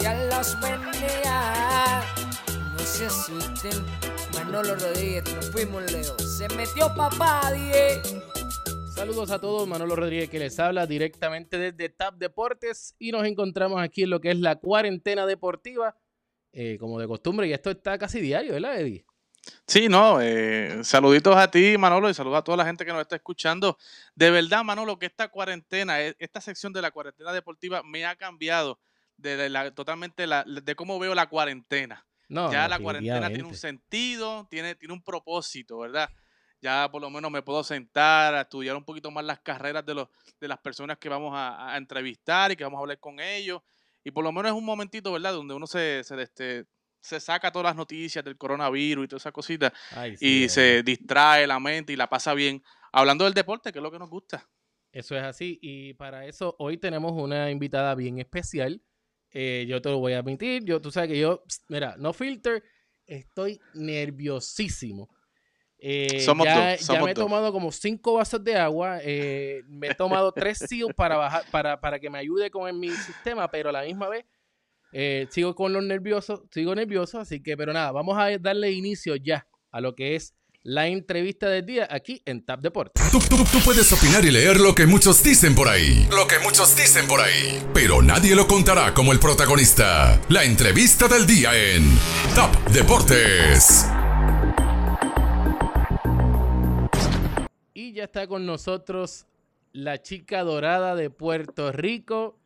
Ya los. No se asusten. Manolo Rodríguez, nos fuimos Leo. Se metió papá, die. Saludos a todos, Manolo Rodríguez que les habla directamente desde TAP Deportes y nos encontramos aquí en lo que es la cuarentena deportiva, eh, como de costumbre, y esto está casi diario, ¿verdad, Eddie? Sí, no, eh, saluditos a ti, Manolo, y saludos a toda la gente que nos está escuchando. De verdad, Manolo, que esta cuarentena, e, esta sección de la cuarentena deportiva me ha cambiado de la, totalmente la, de cómo veo la cuarentena. No, ya la cuarentena tiene un sentido, tiene, tiene un propósito, ¿verdad? Ya por lo menos me puedo sentar a estudiar un poquito más las carreras de, los, de las personas que vamos a, a entrevistar y que vamos a hablar con ellos. Y por lo menos es un momentito, ¿verdad? Donde uno se, se, este, se saca todas las noticias del coronavirus y todas esas cositas Ay, sí, y se distrae la mente y la pasa bien. Hablando del deporte, que es lo que nos gusta. Eso es así, y para eso hoy tenemos una invitada bien especial. Eh, yo te lo voy a admitir, yo, tú sabes que yo, pst, mira, no filter, estoy nerviosísimo. Eh, Somos ya, dos, ya somos me he dos. tomado como cinco vasos de agua, eh, me he tomado tres SEAL para bajar, para, para que me ayude con mi sistema, pero a la misma vez eh, sigo con los nerviosos, sigo nervioso, así que, pero nada, vamos a darle inicio ya a lo que es la entrevista del día aquí en Tap Deportes. Tú, tú- tú puedes opinar y leer lo que muchos dicen por ahí. Lo que muchos dicen por ahí. Pero nadie lo contará como el protagonista. La entrevista del día en Top Deportes. Y ya está con nosotros la chica dorada de Puerto Rico,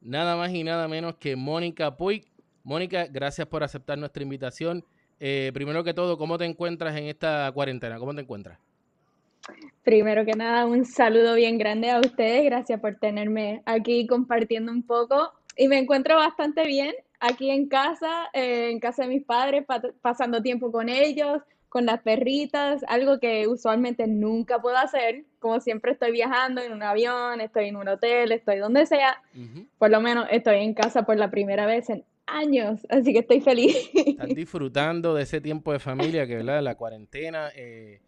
nada más y nada menos que Mónica Puig. Mónica, gracias por aceptar nuestra invitación. Eh, primero que todo, ¿cómo te encuentras en esta cuarentena? ¿Cómo te encuentras? Primero que nada, un saludo bien grande a ustedes. Gracias por tenerme aquí compartiendo un poco. Y me encuentro bastante bien aquí en casa, eh, en casa de mis padres, pa- pasando tiempo con ellos, con las perritas, algo que usualmente nunca puedo hacer. Como siempre estoy viajando en un avión, estoy en un hotel, estoy donde sea. Por lo menos estoy en casa por la primera vez en años, así que estoy feliz. Estás disfrutando de ese tiempo de familia que, ¿verdad? La cuarentena eh,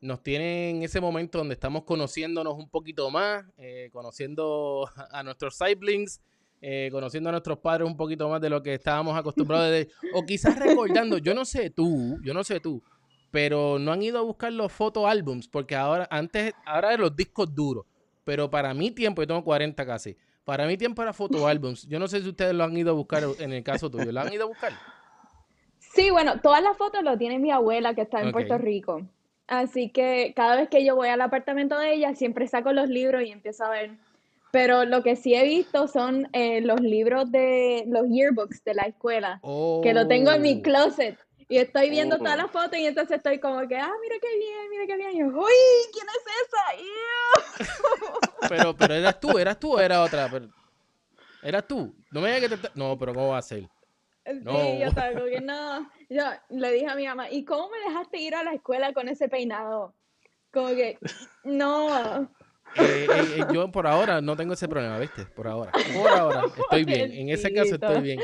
nos tiene en ese momento donde estamos conociéndonos un poquito más, eh, conociendo a nuestros siblings, eh, conociendo a nuestros padres un poquito más de lo que estábamos acostumbrados o quizás recordando, yo no sé tú, yo no sé tú, pero no han ido a buscar los foto álbums, porque ahora, antes, ahora de los discos duros, pero para mi tiempo, yo tengo 40 casi, para mi tiempo era foto álbums. Yo no sé si ustedes lo han ido a buscar en el caso tuyo, ¿lo han ido a buscar? Sí, bueno, todas las fotos lo tiene mi abuela que está en. Puerto Rico. Así que cada vez que yo voy al apartamento de ella, siempre saco los libros y empiezo a ver. Pero lo que sí he visto son eh, los libros de los yearbooks de la escuela, que lo tengo en mi Oh. closet. Y estoy viendo todas las fotos y entonces estoy como que, ah, mira qué bien, mira qué bien. Y yo, uy, ¿quién es esa? Ew". Pero, pero eras tú, eras tú o era otra. Pero- eras tú. No me digas que te. No, pero ¿cómo va a ser? No. Sí, yo estaba que no. Yo le dije a mi mamá, ¿y cómo me dejaste ir a la escuela con ese peinado? Como que, no. Eh, eh, eh, yo por ahora no tengo ese problema, ¿viste? Por ahora. Por ahora estoy bien. En ese caso estoy bien.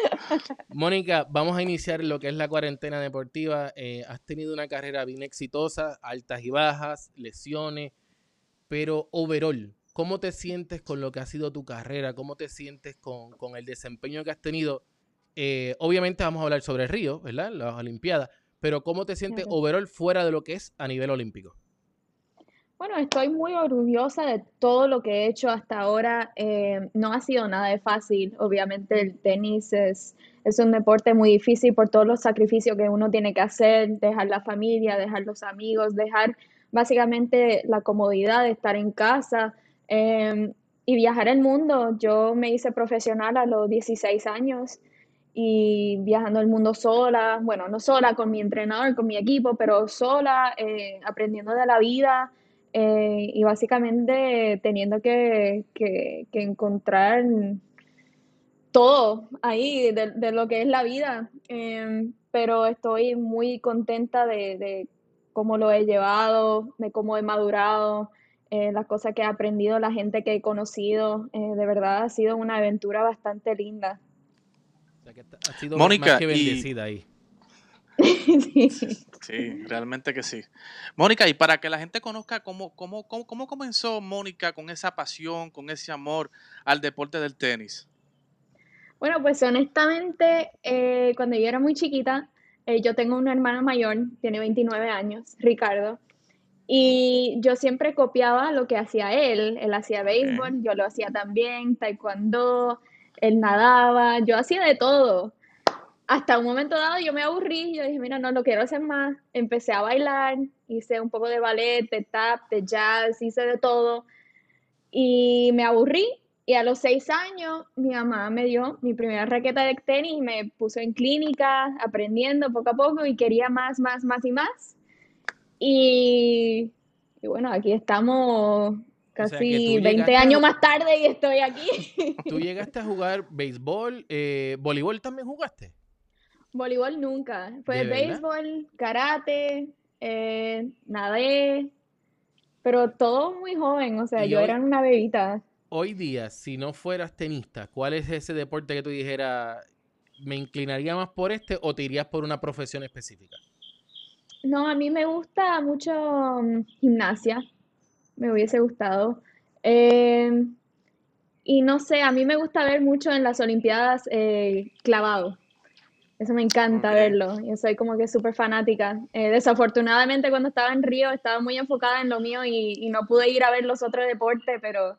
Mónica, vamos a iniciar lo que es la cuarentena deportiva. Eh, has tenido una carrera bien exitosa, altas y bajas, lesiones, pero overall, ¿cómo te sientes con lo que ha sido tu carrera? ¿Cómo te sientes con, con el desempeño que has tenido? Obviamente vamos a hablar sobre Río, ¿verdad? Las Olimpiadas, pero ¿cómo te sientes overall fuera de lo que es a nivel olímpico? Bueno, estoy muy orgullosa de todo lo que he hecho hasta ahora. Eh, no ha sido nada de fácil. Obviamente el tenis es, es un deporte muy difícil por todos los sacrificios que uno tiene que hacer, dejar la familia, dejar los amigos, dejar básicamente la comodidad de estar en casa eh, y viajar el mundo. Yo me hice profesional a los 16 años y viajando el mundo sola, bueno, no sola, con mi entrenador, con mi equipo, pero sola, eh, aprendiendo de la vida eh, y básicamente teniendo que, que- que encontrar todo ahí de, de lo que es la vida. Em, pero estoy muy contenta de, de cómo lo he llevado, de cómo he madurado, eh, las cosas que he aprendido, la gente que he conocido. eh, de verdad ha sido una aventura bastante linda. O sea, que ha sido Mónica, más que y- bendecida ahí. Sí. Sí, realmente que sí. Mónica, y para que la gente conozca cómo, cómo, cómo, cómo comenzó Mónica con esa pasión, con ese amor al deporte del tenis. Bueno, pues honestamente, eh, cuando yo era muy chiquita, eh, yo tengo un hermano mayor, tiene 29 años, Ricardo, y yo siempre copiaba lo que hacía él. Él hacía béisbol, yo lo hacía también, taekwondo, él nadaba, yo hacía de todo. Hasta un momento dado yo me aburrí, yo dije, mira, no lo quiero hacer más. Empecé a bailar, hice un poco de ballet, de tap, de jazz, hice de todo. Y me aburrí y a los seis años, mi mamá me dio mi primera raqueta de tenis me puso en clínica, aprendiendo poco a poco y quería más, más, más y más. Y, y bueno, aquí estamos casi 20 años más tarde y estoy aquí. ¿Tú llegaste a jugar béisbol? Eh, ¿Voleibol también jugaste? Voleibol nunca. Fue béisbol, karate, eh, nadé, pero todo muy joven, o sea, yo era una bebita hoy día, si no fueras tenista, ¿cuál es ese deporte que tú dijeras, me inclinaría más por este o te irías por una profesión específica? No, a mí me gusta mucho mm, gimnasia, me hubiese gustado. Em, y no sé, a mí me gusta ver mucho en las Olimpiadas eh, clavado. Eso me encanta verlo. Yo soy como que súper fanática. Eh, desafortunadamente cuando estaba en Río estaba muy enfocada en lo mío y, y, no pude ir a ver los otros deportes, pero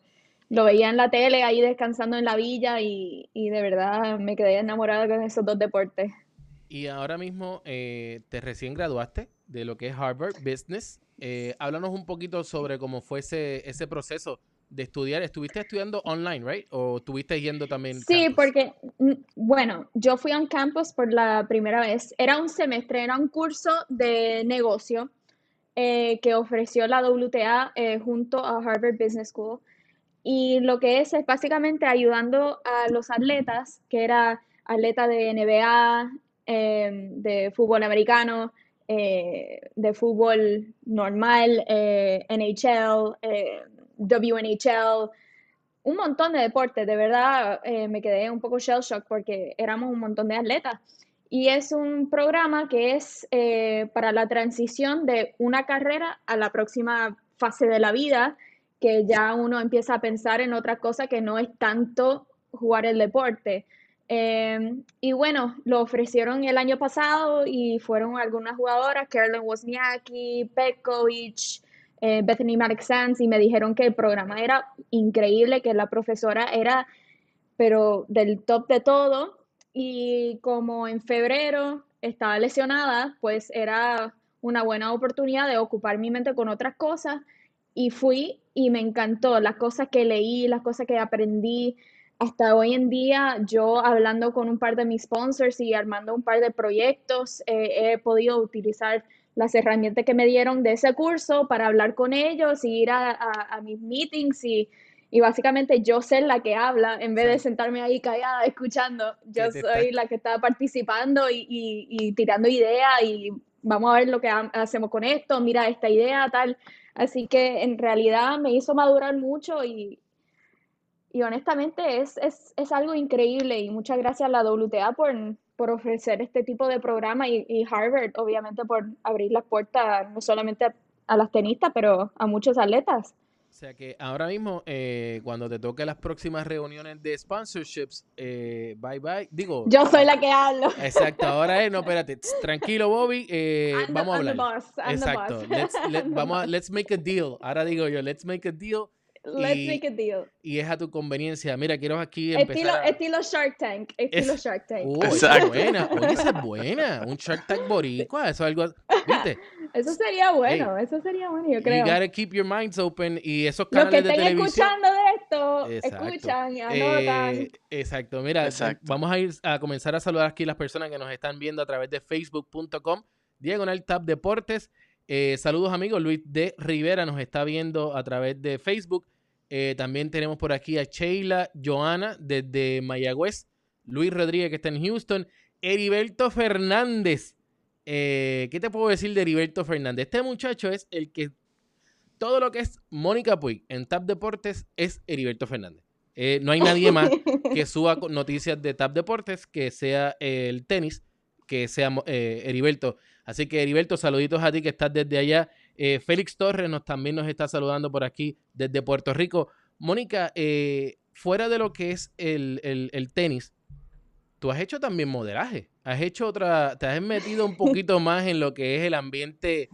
lo veía en la tele ahí descansando en la villa y, de verdad me quedé enamorada con esos dos deportes. Y ahora mismo eh, te recién graduaste de lo que es Harvard Business. Eh, háblanos un poquito sobre cómo fue ese, ese proceso de estudiar. ¿Estuviste estudiando online, right? ¿O estuviste yendo también? Sí, porque, mm, bueno, yo fui a un campus por la primera vez. Era un semestre, era un curso de negocio eh, que ofreció la WTA junto a Harvard Business School. Y lo que es es básicamente ayudando a los atletas, que era atleta de NBA, em, de fútbol americano, eh, de fútbol normal, eh, NHL, eh, WNHL, un montón de deportes. De verdad me quedé un poco shell shock porque éramos un montón de atletas. Y es un programa que es para la transición de una carrera a la próxima fase de la vida que ya uno empieza a pensar en otra cosa que no es tanto jugar el deporte. Em, y bueno, lo ofrecieron el año pasado y fueron algunas jugadoras, Carolyn Wozniacki, Petkovic, eh, Bethany Maddox Sands, y me dijeron que el programa era increíble, que la profesora era, pero del top de todo. Y como en febrero estaba lesionada, pues era una buena oportunidad de ocupar mi mente con otras cosas y fui y me encantó las cosas que leí, las cosas que aprendí. Hasta hoy en día, yo hablando con un par de mis sponsors y armando un par de proyectos, eh, he podido utilizar las herramientas que me dieron de ese curso para hablar con ellos y ir a, mis meetings y, y, básicamente yo ser la que habla en vez de sentarme ahí callada escuchando. Yo soy la que está participando y, y, y tirando ideas y vamos a ver lo que hacemos con esto, mira esta idea, tal. Así que en realidad me hizo madurar mucho y, y honestamente es, es, es, algo increíble y muchas gracias a la WTA por, por ofrecer este tipo de programa y, y, Harvard obviamente por abrir las puertas no solamente a las tenistas, pero a muchos atletas. O sea que ahora mismo, eh, cuando te toque las próximas reuniones de sponsorships, eh, bye bye. Digo. Yo soy la que hablo. Exacto, ahora es, no, espérate, tranquilo, Bobby, eh, vamos a hablar. exacto, let's, vamos a, let's make a deal. Ahora digo yo, let's make a deal. Let's make a deal. Y es a tu conveniencia. Mira, quiero aquí empezar. Estilo, Shark Tank. Estilo Shark Tank. Uh, esa es buena. Oye, esa es buena. Un Shark Tank boricua. Eso es algo. ¿Viste? Eso sería bueno. eso sería bueno, yo creo. You gotta keep your minds open. Y esos canales Los que estén escuchando de esto, escuchan y anotan. Eh, exacto. Mira, vamos a ir a comenzar a saludar aquí las personas que nos están viendo a través de facebook.com. Diagonal Tab Deportes. Eh, saludos amigos, Luis de Rivera nos está viendo a través de Facebook. Eh, también tenemos por aquí a Sheila Joana desde Mayagüez, Luis Rodríguez que está en Houston, Heriberto Fernández. Eh, ¿Qué te puedo decir de Heriberto Fernández? Este muchacho es el que todo lo que es Mónica Puig en TAP Deportes es Heriberto Fernández. Eh, no hay nadie más que suba noticias de TAP Deportes que sea el tenis, que sea Heriberto. Así que Heriberto, saluditos a ti que estás desde allá eh, Félix Torres nos, también nos está saludando por aquí desde Puerto Rico. Mónica, eh, fuera de lo que es el, tenis, tú has hecho también modelaje. Has hecho otra, te has metido un poquito más en lo que es el ambiente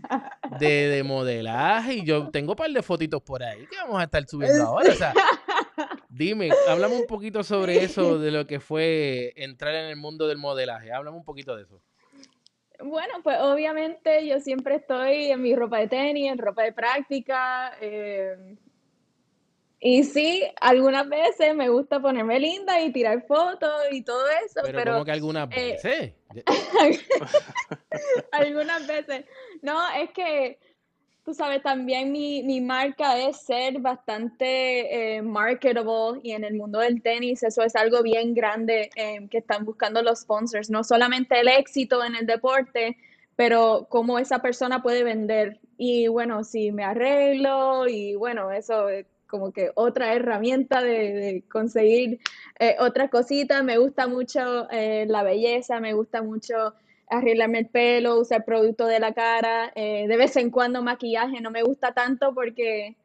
de, de modelaje. Y yo tengo un par de fotitos por ahí que vamos a estar subiendo ahora. O sea, dime, háblame un poquito sobre eso, de lo que fue entrar en el mundo del modelaje. Háblame un poquito de eso. Bueno, pues obviamente yo siempre estoy en mi ropa de tenis, en ropa de práctica. eh, y sí, algunas veces me gusta ponerme linda y tirar fotos y todo eso, Pero, pero como que algunas eh, veces. algunas veces. No, es que tú sabes, también mi, mi marca es ser bastante eh, marketable y en el mundo del tenis eso es algo bien grande eh, que están buscando los sponsors, no solamente el éxito en el deporte, pero cómo esa persona puede vender. Y bueno, si me arreglo y bueno, eso es como que otra herramienta de, de conseguir eh, otras cositas. Me gusta mucho eh, la belleza, me gusta mucho arreglarme el pelo, usar producto de la cara, eh, de vez en cuando maquillaje, no me gusta tanto porque,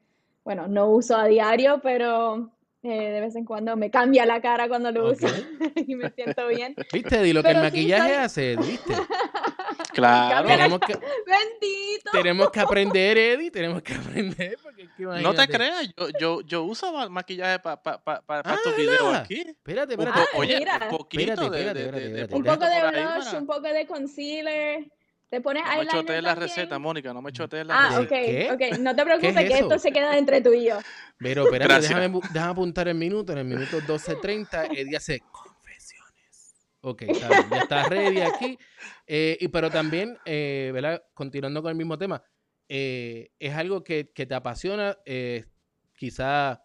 bueno, no uso a diario, pero eh, de vez en cuando me cambia la cara cuando lo uso y me siento bien. ¿Viste, Eddie, lo que el sí maquillaje soy- hace? ¿Viste? Claro. Tenemos que, Bendito. tenemos que aprender, Eddie, tenemos que aprender. Porque es que No te creas, yo, yo, yo uso ma- maquillaje para pa, pa, pa- pa Ah, estos videos aquí. Espérate, espérate. po- oye, mira. un poquito Espérate, de, espérate, de-. Un poco de blush, para- un poco de concealer. Te pones No me chotees la receta, Mónica, no me chotees la Ah, ¿De ok, receta. qué? ok. No te preocupes, es que esto se queda entre tú y yo. Pero espérate, déjame, déjame apuntar el minuto. En el minuto 12.30, Eddie hace. Ok, está bien, ya está ready aquí. Eh, y, pero también, eh, ¿verdad? Continuando con el mismo tema, eh, es algo que, que te apasiona, eh, quizá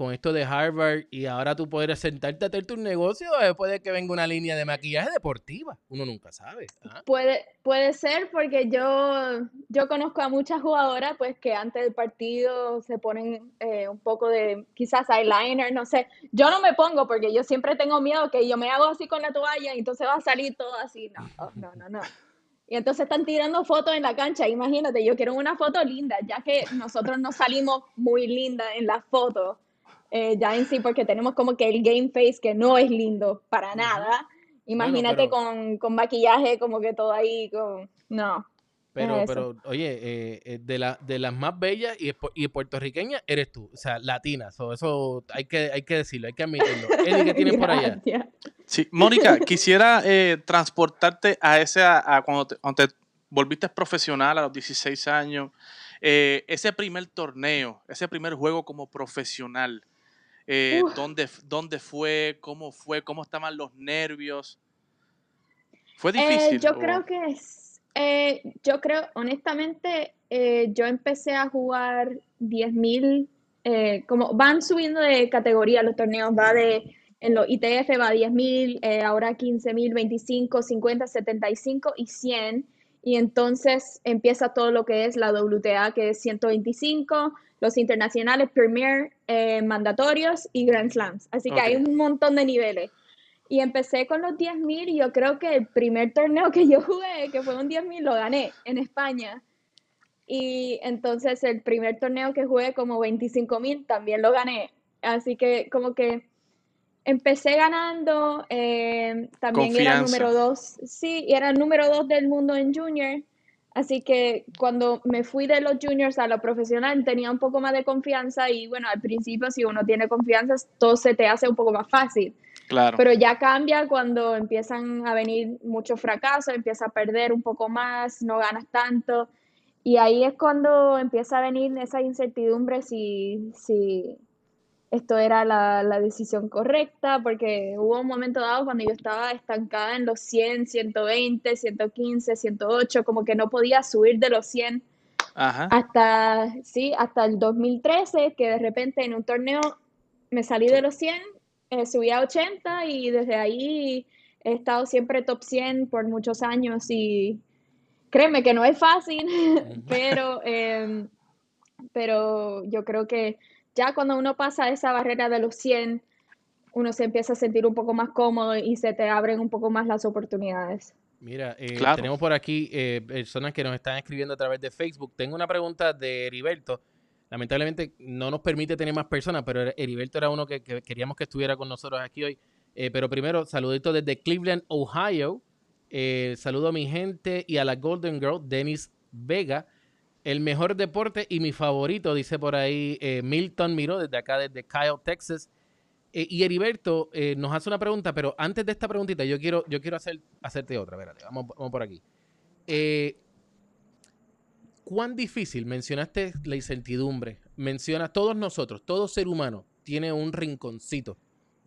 con esto de Harvard y ahora tú poder sentarte a hacer tu negocio después de que venga una línea de maquillaje deportiva. Uno nunca sabe. ¿ah? Puede, puede ser porque yo, yo conozco a muchas jugadoras pues que antes del partido se ponen eh, un poco de quizás eyeliner, no sé. Yo no me pongo porque yo siempre tengo miedo que yo me hago así con la toalla y entonces va a salir todo así. No, oh, no, no, no. Y entonces están tirando fotos en la cancha. Imagínate, yo quiero una foto linda, ya que nosotros no salimos muy lindas en las fotos, eh, ya en sí, porque tenemos como que el game face que no es lindo para nada. Imagínate pero- con, con maquillaje como que todo ahí, con... No. Pero, pero, oye, eh, eh, de, la, de las más bellas y, y puertorriqueñas eres tú, o sea, latina, so, eso hay que, hay que decirlo, hay que admitirlo. Eddie, ¿qué tienes por allá? Sí, Mónica, quisiera eh, transportarte a ese, a, a cuando, te, cuando te volviste profesional a los 16 años, eh, ese primer torneo, ese primer juego como profesional, eh. ¿dónde, ¿dónde fue? ¿Cómo fue? ¿Cómo estaban los nervios? ¿Fue Eh, difícil? yo o- creo que es, eh, yo creo, honestamente, eh, yo empecé a jugar 10.000, eh, como van subiendo de categoría los torneos, va de, en los ITF va 10.000, eh, ahora 15.000, 25, 50, 75 y 100, y entonces empieza todo lo que es la WTA, que es 125, los internacionales, Premier, eh, mandatorios y Grand Slams, así que hay un montón de niveles. Y empecé con los 10.000 y yo creo que el primer torneo que yo jugué, que fue un 10.000, lo gané en España. Y entonces el primer torneo que jugué como 25.000 también lo gané. Así que como que empecé ganando, eh, también era Confianza. número dos, sí, y era número dos del mundo en junior. Así que cuando me fui de los juniors a lo profesional tenía un poco más de confianza y bueno, al principio si uno tiene confianza todo se te hace un poco más fácil. Claro. Pero ya cambia cuando empiezan a venir muchos fracasos, empiezas a perder un poco más, no ganas tanto. Y ahí es cuando empieza a venir esa incertidumbre si, si esto era la, la decisión correcta, porque hubo un momento dado cuando yo estaba estancada en los 100, 120, 115, 108, como que no podía subir de los 100 Ajá. hasta, sí, hasta el 2013, que de repente en un torneo me salí de los 100, eh, subí a 80 y desde ahí he estado siempre top 100 por muchos años y créeme que no es fácil, pero, em, pero yo creo que ya cuando uno pasa esa barrera de los 100, uno se empieza a sentir un poco más cómodo y se te abren un poco más las oportunidades. Mira, eh, Claro. tenemos por aquí eh, personas que nos están escribiendo a través de Facebook. Tengo una pregunta de Heriberto. Lamentablemente no nos permite tener más personas, pero Heriberto era uno que, que queríamos que estuviera con nosotros aquí hoy. Eh, pero primero, saludito desde Cleveland, Ohio. Eh, saludo a mi gente y a la Golden Girl, Dennis Vega. El mejor deporte y mi favorito, dice por ahí eh, Milton Miro, desde acá, desde Kyle, Texas. Eh, y Heriberto eh, nos hace una pregunta, pero antes de esta preguntita, yo quiero, yo quiero hacer, hacerte otra. Espérate, vamos, vamos por aquí. ¿Cuán difícil? Mencionaste la incertidumbre. Menciona todos nosotros, todo ser humano tiene un rinconcito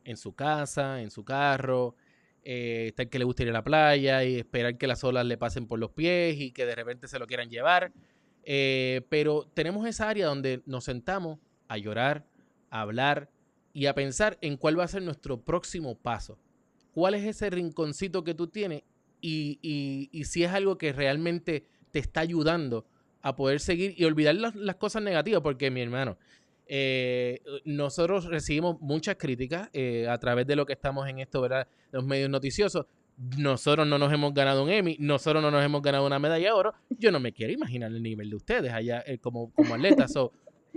en su casa, en su carro. Eh, que le gusta ir a la playa y esperar que las olas le pasen por los pies y que de repente se lo quieran llevar. Eh, pero tenemos esa área donde nos sentamos a llorar, a hablar y a pensar en cuál va a ser nuestro próximo paso. ¿Cuál es ese rinconcito que tú tienes? Y, si es algo que realmente te está ayudando a poder seguir y olvidar las, las cosas negativas, porque mi hermano, eh, nosotros recibimos muchas críticas eh, a través de lo que estamos en esto, ¿verdad? Los medios noticiosos. Nosotros no nos hemos ganado un Emmy, nosotros no nos hemos ganado una medalla de oro. Yo no me quiero imaginar el nivel de ustedes allá eh, como, como atletas. So,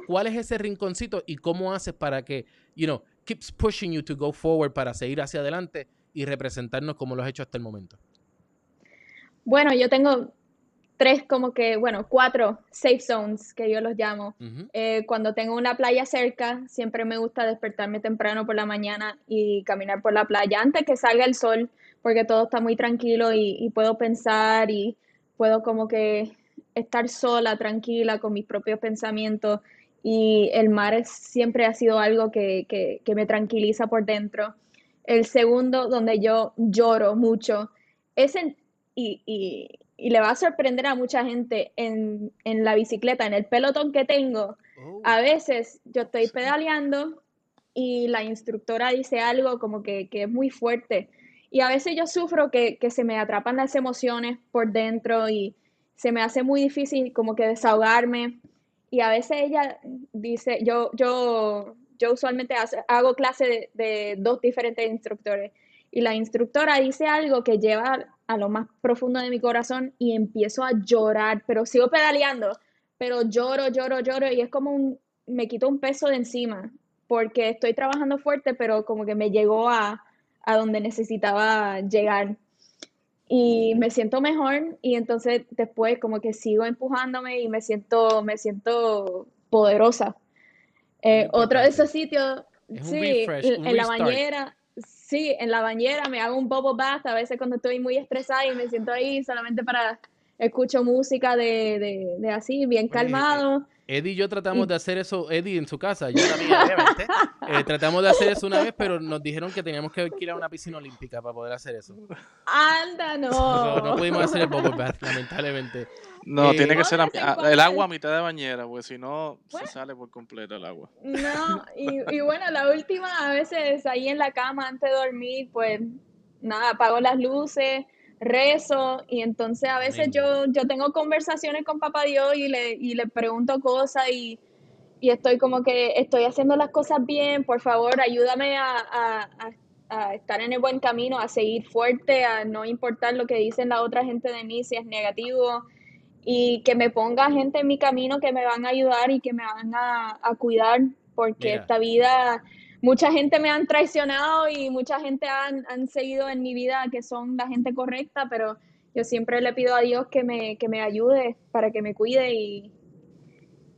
¿Cuál es ese rinconcito y cómo haces para que, you know, keeps pushing you to go forward para seguir hacia adelante y representarnos como lo has hecho hasta el momento? Bueno, yo tengo tres como que, bueno, cuatro safe zones que yo los llamo. Eh, cuando tengo una playa cerca, siempre me gusta despertarme temprano por la mañana y caminar por la playa antes que salga el sol, porque todo está muy tranquilo y, y puedo pensar y puedo como que estar sola, tranquila con mis propios pensamientos. Y el mar es- siempre ha sido algo que, que, que me tranquiliza por dentro. El segundo, donde yo lloro mucho, es en, y, y, y le va a sorprender a mucha gente en, en la bicicleta, en el pelotón que tengo. A veces yo estoy pedaleando y la instructora dice algo como que, que es muy fuerte. Y a veces yo sufro que, que se me atrapan las emociones por dentro y se me hace muy difícil como que desahogarme. Y a veces ella dice, yo, yo, yo usualmente hago clase de, de dos diferentes instructores y la instructora dice algo que lleva a lo más profundo de mi corazón y empiezo a llorar, pero sigo pedaleando, pero lloro, lloro, lloro y es como un, me quito un peso de encima porque estoy trabajando fuerte, pero como que me llegó a, a donde necesitaba llegar y me siento mejor y entonces después como que sigo empujándome y me siento, me siento poderosa. Eh, otro de esos sitios, Es sí, refresh, en, la bañera, sí, en la bañera me hago un bubble bath a veces cuando estoy muy estresada y me siento ahí solamente para escucho música de, de, de así, bien Oye, calmado. Eddie y yo tratamos Y- de hacer eso, Eddie en su casa, yo también, obviamente. Eh, tratamos de hacer eso una vez, pero nos dijeron que teníamos que ir a una piscina olímpica para poder hacer eso. Anda, So, no. no pudimos hacer el bubble bath, lamentablemente. No, Eh, tiene que ser de a- vez en a- cuando. el agua a mitad de bañera, porque si no, Bueno. se sale por completo el agua. No, y, y bueno, la última, a veces ahí en la cama antes de dormir, pues nada, apago las luces, rezo y entonces a veces yo, yo tengo conversaciones con Papá Dios y le, y le pregunto cosas y, y estoy como que estoy haciendo las cosas bien, por favor, ayúdame a, a- a- a estar en el buen camino, a seguir fuerte, a no importar lo que dicen la otra gente de mí, si es negativo y que me ponga gente en mi camino que me van a ayudar y que me van a, a cuidar, porque Mira. esta vida, mucha gente me han traicionado y mucha gente han, han seguido en mi vida que son la gente correcta, pero yo siempre le pido a Dios que me, que me ayude para que me cuide y,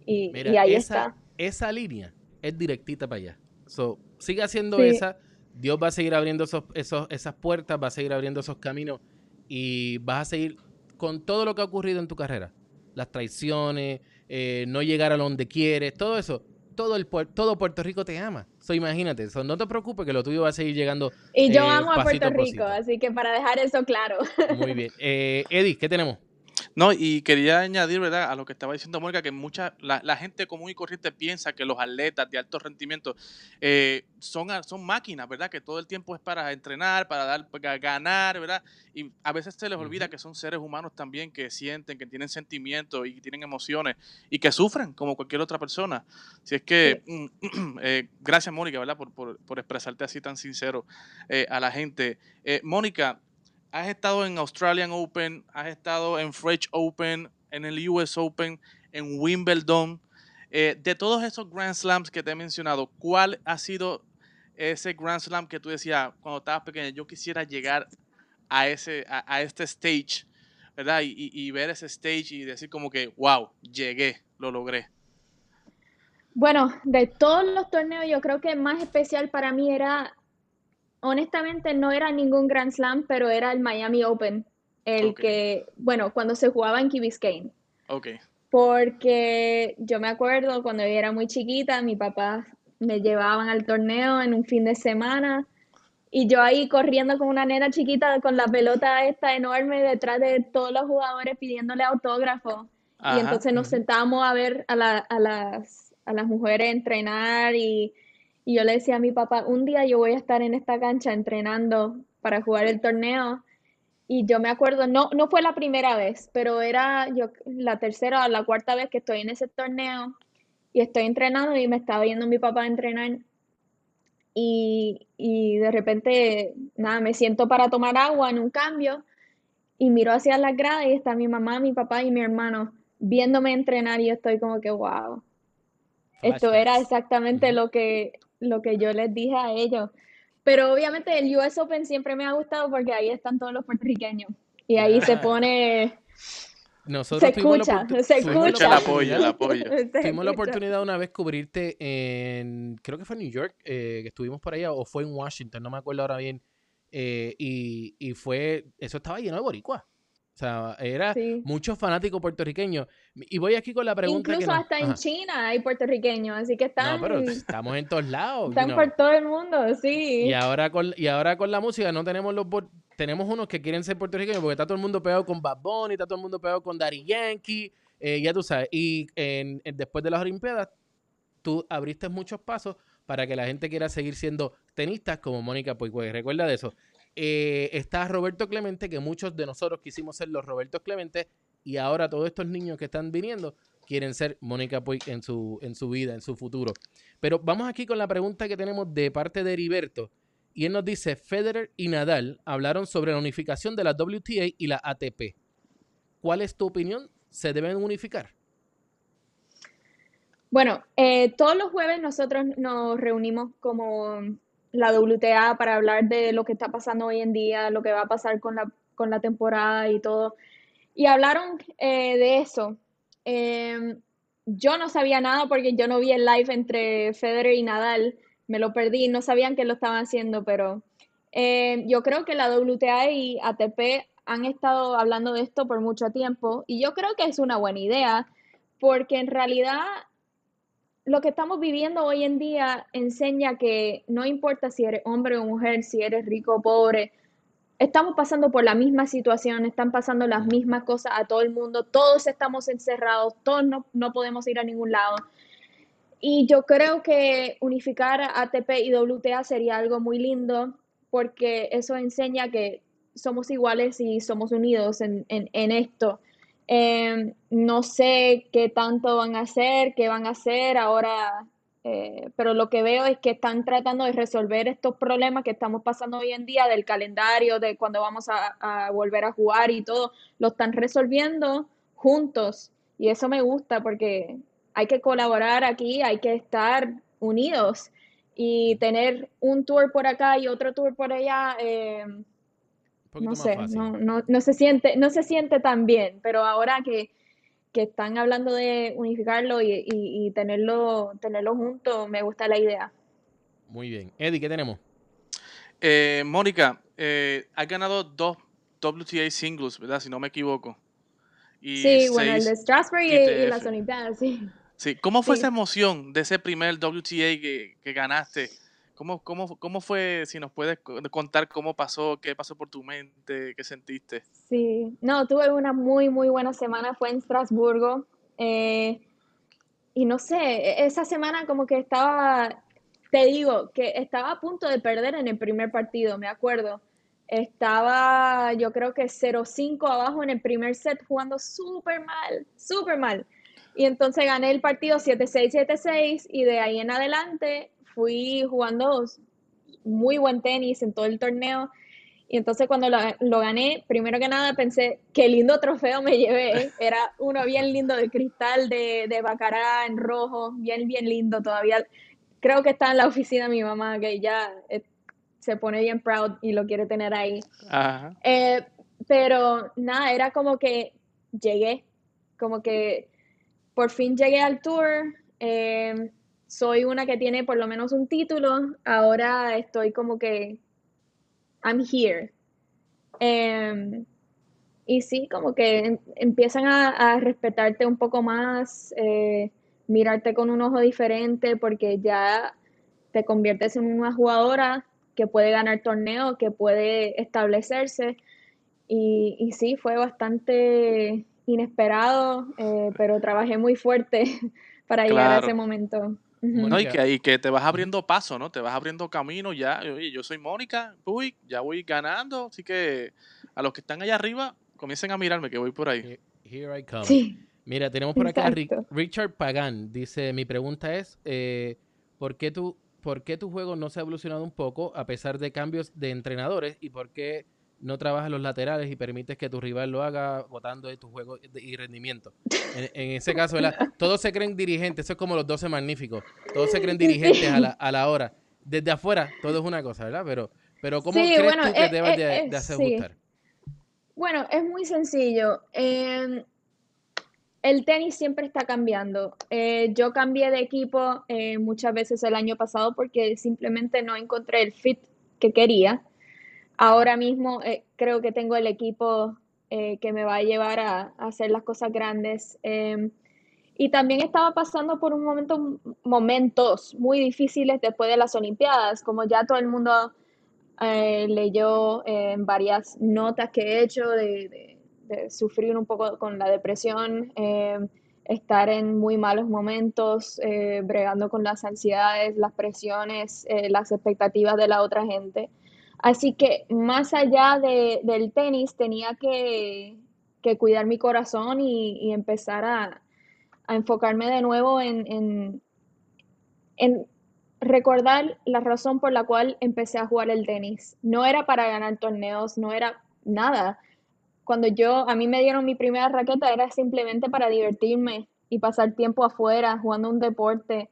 y, Mira, y ahí esa, está. esa línea es directita para allá. So, sigue haciendo Sí. esa. Dios va a seguir abriendo esos, esos, esas puertas, va a seguir abriendo esos caminos y vas a seguir con todo lo que ha ocurrido en tu carrera. Las traiciones, eh, no llegar a donde quieres, todo eso. Todo, el, todo Puerto Rico te ama. So, imagínate, so, no te preocupes que lo tuyo va a seguir llegando Y yo eh, amo a Puerto Rico, así que para dejar eso claro. muy bien. Eh, Eddie, ¿qué tenemos? No, y quería añadir, ¿verdad?, a lo que estaba diciendo Mónica, que mucha, la, la gente común y corriente piensa que los atletas de alto rendimiento eh, son, a- son máquinas, ¿verdad?, que todo el tiempo es para entrenar, para dar, para ganar, ¿verdad? Y a veces se les olvida Ujú. que son seres humanos también que sienten, que tienen sentimientos y que tienen emociones y que sufren como cualquier otra persona. Si es que, mm, eh, gracias Mónica, ¿verdad?, por, por, por expresarte así tan sincero eh, a la gente. Eh, Mónica, has estado en Australian Open, has estado en French Open, en el US Open, en Wimbledon. Eh, de todos esos Grand Slams que te he mencionado, ¿cuál ha sido ese Grand Slam que tú decías cuando estabas pequeña, yo quisiera llegar a, ese, a, este stage, ¿verdad? Y, y, ver ese stage y decir como que, wow, llegué, lo logré. Bueno, de todos los torneos, yo creo que más especial para mí era, honestamente, no era ningún Grand Slam, pero era el Miami Open, el que, bueno, cuando se jugaba en Key Biscayne. Ok. Porque yo me acuerdo cuando yo era muy chiquita, mi papá me llevaban al torneo en un fin de semana y yo ahí corriendo con una nena chiquita con la pelota esta enorme detrás de todos los jugadores pidiéndole autógrafo. Y entonces nos sentábamos a ver a, a, las, a las mujeres entrenar y, y yo le decía a mi papá, un día yo voy a estar en esta cancha entrenando para jugar el torneo. Y yo me acuerdo, no, no fue la primera vez, pero era yo la tercera o la cuarta vez que estoy en ese torneo y estoy entrenando y me estaba viendo mi papá entrenar. Y, y, de repente, nada, me siento para tomar agua en un cambio y miro hacia las gradas y está mi mamá, mi papá y mi hermano viéndome entrenar y yo estoy como que, wow, esto era exactamente lo que, lo que yo les dije a ellos. Pero obviamente el US Open siempre me ha gustado porque ahí están todos los puertorriqueños y ahí se pone nosotros se escucha, se escucha. el apoyo, el apoyo. Tuvimos la oportunidad una vez cubrirte en, creo que fue en New York, eh, que estuvimos por allá, o fue en Washington, no me acuerdo ahora bien. Eh, y, y, fue, eso estaba lleno de boricuas. O sea, era muchos fanáticos puertorriqueños. Y voy aquí con la pregunta. Incluso hasta en China hay puertorriqueños, así que están. No, pero estamos en todos lados. Están por todo el mundo, sí. Y ahora con, y ahora con la música no tenemos los tenemos unos que quieren ser puertorriqueños porque está todo el mundo pegado con Bad Bunny, está todo el mundo pegado con Daddy Yankee, eh, ya tú sabes. Y después de las Olimpiadas, tú abriste muchos pasos para que la gente quiera seguir siendo tenistas como Mónica Puig. Recuerda de eso. Eh, está Roberto Clemente, que muchos de nosotros quisimos ser los Roberto Clemente, y ahora todos estos niños que están viniendo quieren ser Mónica Puig en su, en su vida, en su futuro. Pero vamos aquí con la pregunta que tenemos de parte de Heriberto. Y él nos dice, Federer y Nadal hablaron sobre la unificación de la WTA y la ATP. ¿Cuál es tu opinión? ¿Se deben unificar? Bueno, eh, todos los jueves nosotros nos reunimos como la WTA para hablar de lo que está pasando hoy en día, lo que va a pasar con la, con la temporada y todo. Y hablaron eh, de eso. Em, yo no sabía nada porque yo no vi el live entre Federer y Nadal me lo perdí, no sabían que lo estaban haciendo, pero eh, yo creo que la WTA y ATP han estado hablando de esto por mucho tiempo y yo creo que es una buena idea porque en realidad lo que estamos viviendo hoy en día enseña que no importa si eres hombre o mujer, si eres rico o pobre, estamos pasando por la misma situación, están pasando las mismas cosas a todo el mundo, todos estamos encerrados, todos no, no podemos ir a ningún lado. Y yo creo que unificar ATP y WTA sería algo muy lindo porque eso enseña que somos iguales y somos unidos en, esto. Em, no sé qué tanto van a hacer, qué van a hacer ahora, eh, pero lo que veo es que están tratando de resolver estos problemas que estamos pasando hoy en día del calendario, de cuando vamos a volver a jugar y todo, lo están resolviendo juntos. Y eso me gusta porque hay que colaborar aquí, hay que estar unidos y tener un tour por acá y otro tour por allá, eh, no sé, no, no, se siente, no se siente tan bien, pero ahora que, están hablando de unificarlo y, tenerlo, tenerlo junto, me gusta la idea. Muy bien. Eddie, ¿qué tenemos? Eh, Mónica, eh, has ganado dos WTA singles, ¿verdad? Si no me equivoco. sí, bueno, el de Strasbourg y, y, las Olimpiadas, sí. Sí, ¿cómo fue esa emoción de ese primer WTA que, ganaste? ¿Cómo, cómo, ¿Cómo fue, si nos puedes contar cómo pasó, qué pasó por tu mente, qué sentiste? Sí, no, tuve una muy, muy buena semana, fue en Estrasburgo. Eh, y no sé, e, esa semana como que estaba, te digo, que estaba a punto de perder en el primer partido, me acuerdo. Estaba, yo creo que 0-5 abajo en el primer set, jugando súper mal, súper mal. Y entonces gané el partido 7-6, 7-6 y de ahí en adelante fui jugando muy buen tenis en todo el torneo. Y entonces cuando lo, gané, primero que nada pensé, qué lindo trofeo me llevé. Era uno bien lindo de cristal, de, de bacará en rojo, bien, bien lindo. Todavía creo que está en la oficina de mi mamá, que ya eh, se pone bien proud y lo quiere tener ahí. Ajá. Eh, pero nada, era como que llegué, como que por fin llegué al tour. eh, soy una que tiene por lo menos un título. Ahora estoy como que I'm here. Em, y sí, como que em- empiezan a, a respetarte un poco más, eh, mirarte con un ojo diferente, porque ya te conviertes en una jugadora que puede ganar torneos, que puede establecerse. Y, y sí, fue bastante inesperado, eh, pero trabajé muy fuerte para llegar a ese momento. Ujú. No, y Mónica. que, y que te vas abriendo paso, ¿no? Te vas abriendo camino ya. Oye, yo soy Mónica, uy, ya voy ganando. Así que a los que están allá arriba, comiencen a mirarme que voy por ahí. Here- Here I come. Sí, Mira, tenemos por acá a Ri- Exacto. Richard Pagan. Dice, mi pregunta es, eh, ¿por, qué tu, ¿por qué tu juego no se ha evolucionado un poco a pesar de cambios de entrenadores? ¿Y por qué no trabajas los laterales y permites que tu rival lo haga votando de tu juego y rendimiento? En, en ese caso, ¿verdad? Todos se creen dirigentes. Eso es como los 12 magníficos. Todos se creen dirigentes a la, a la hora. Desde afuera, todo es una cosa, ¿verdad? Pero, pero ¿cómo Sí, crees bueno, tú que eh, debas eh, de, eh, de sí. ajustar? Bueno, es muy sencillo. Em, el tenis siempre está cambiando. Eh, yo cambié de equipo eh, muchas veces el año pasado porque simplemente no encontré el fit que quería. Ahora mismo eh, creo que tengo el equipo eh, que me va a llevar a, hacer las cosas grandes. Em, y también estaba pasando por un momento, momentos muy difíciles después de las Olimpiadas, como ya todo el mundo eh, leyó en varias notas que he hecho de, de- sufrir un poco con la depresión, eh, estar en muy malos momentos, bregando con las ansiedades, las presiones, las expectativas de la otra gente. Así que más allá de- del tenis, tenía que, que cuidar mi corazón y, empezar a, a enfocarme de nuevo en, en, en recordar la razón por la cual empecé a jugar el tenis. No era para ganar torneos, no era nada. Cuando yo, a mí me dieron mi primera raqueta, era simplemente para divertirme y pasar tiempo afuera jugando un deporte.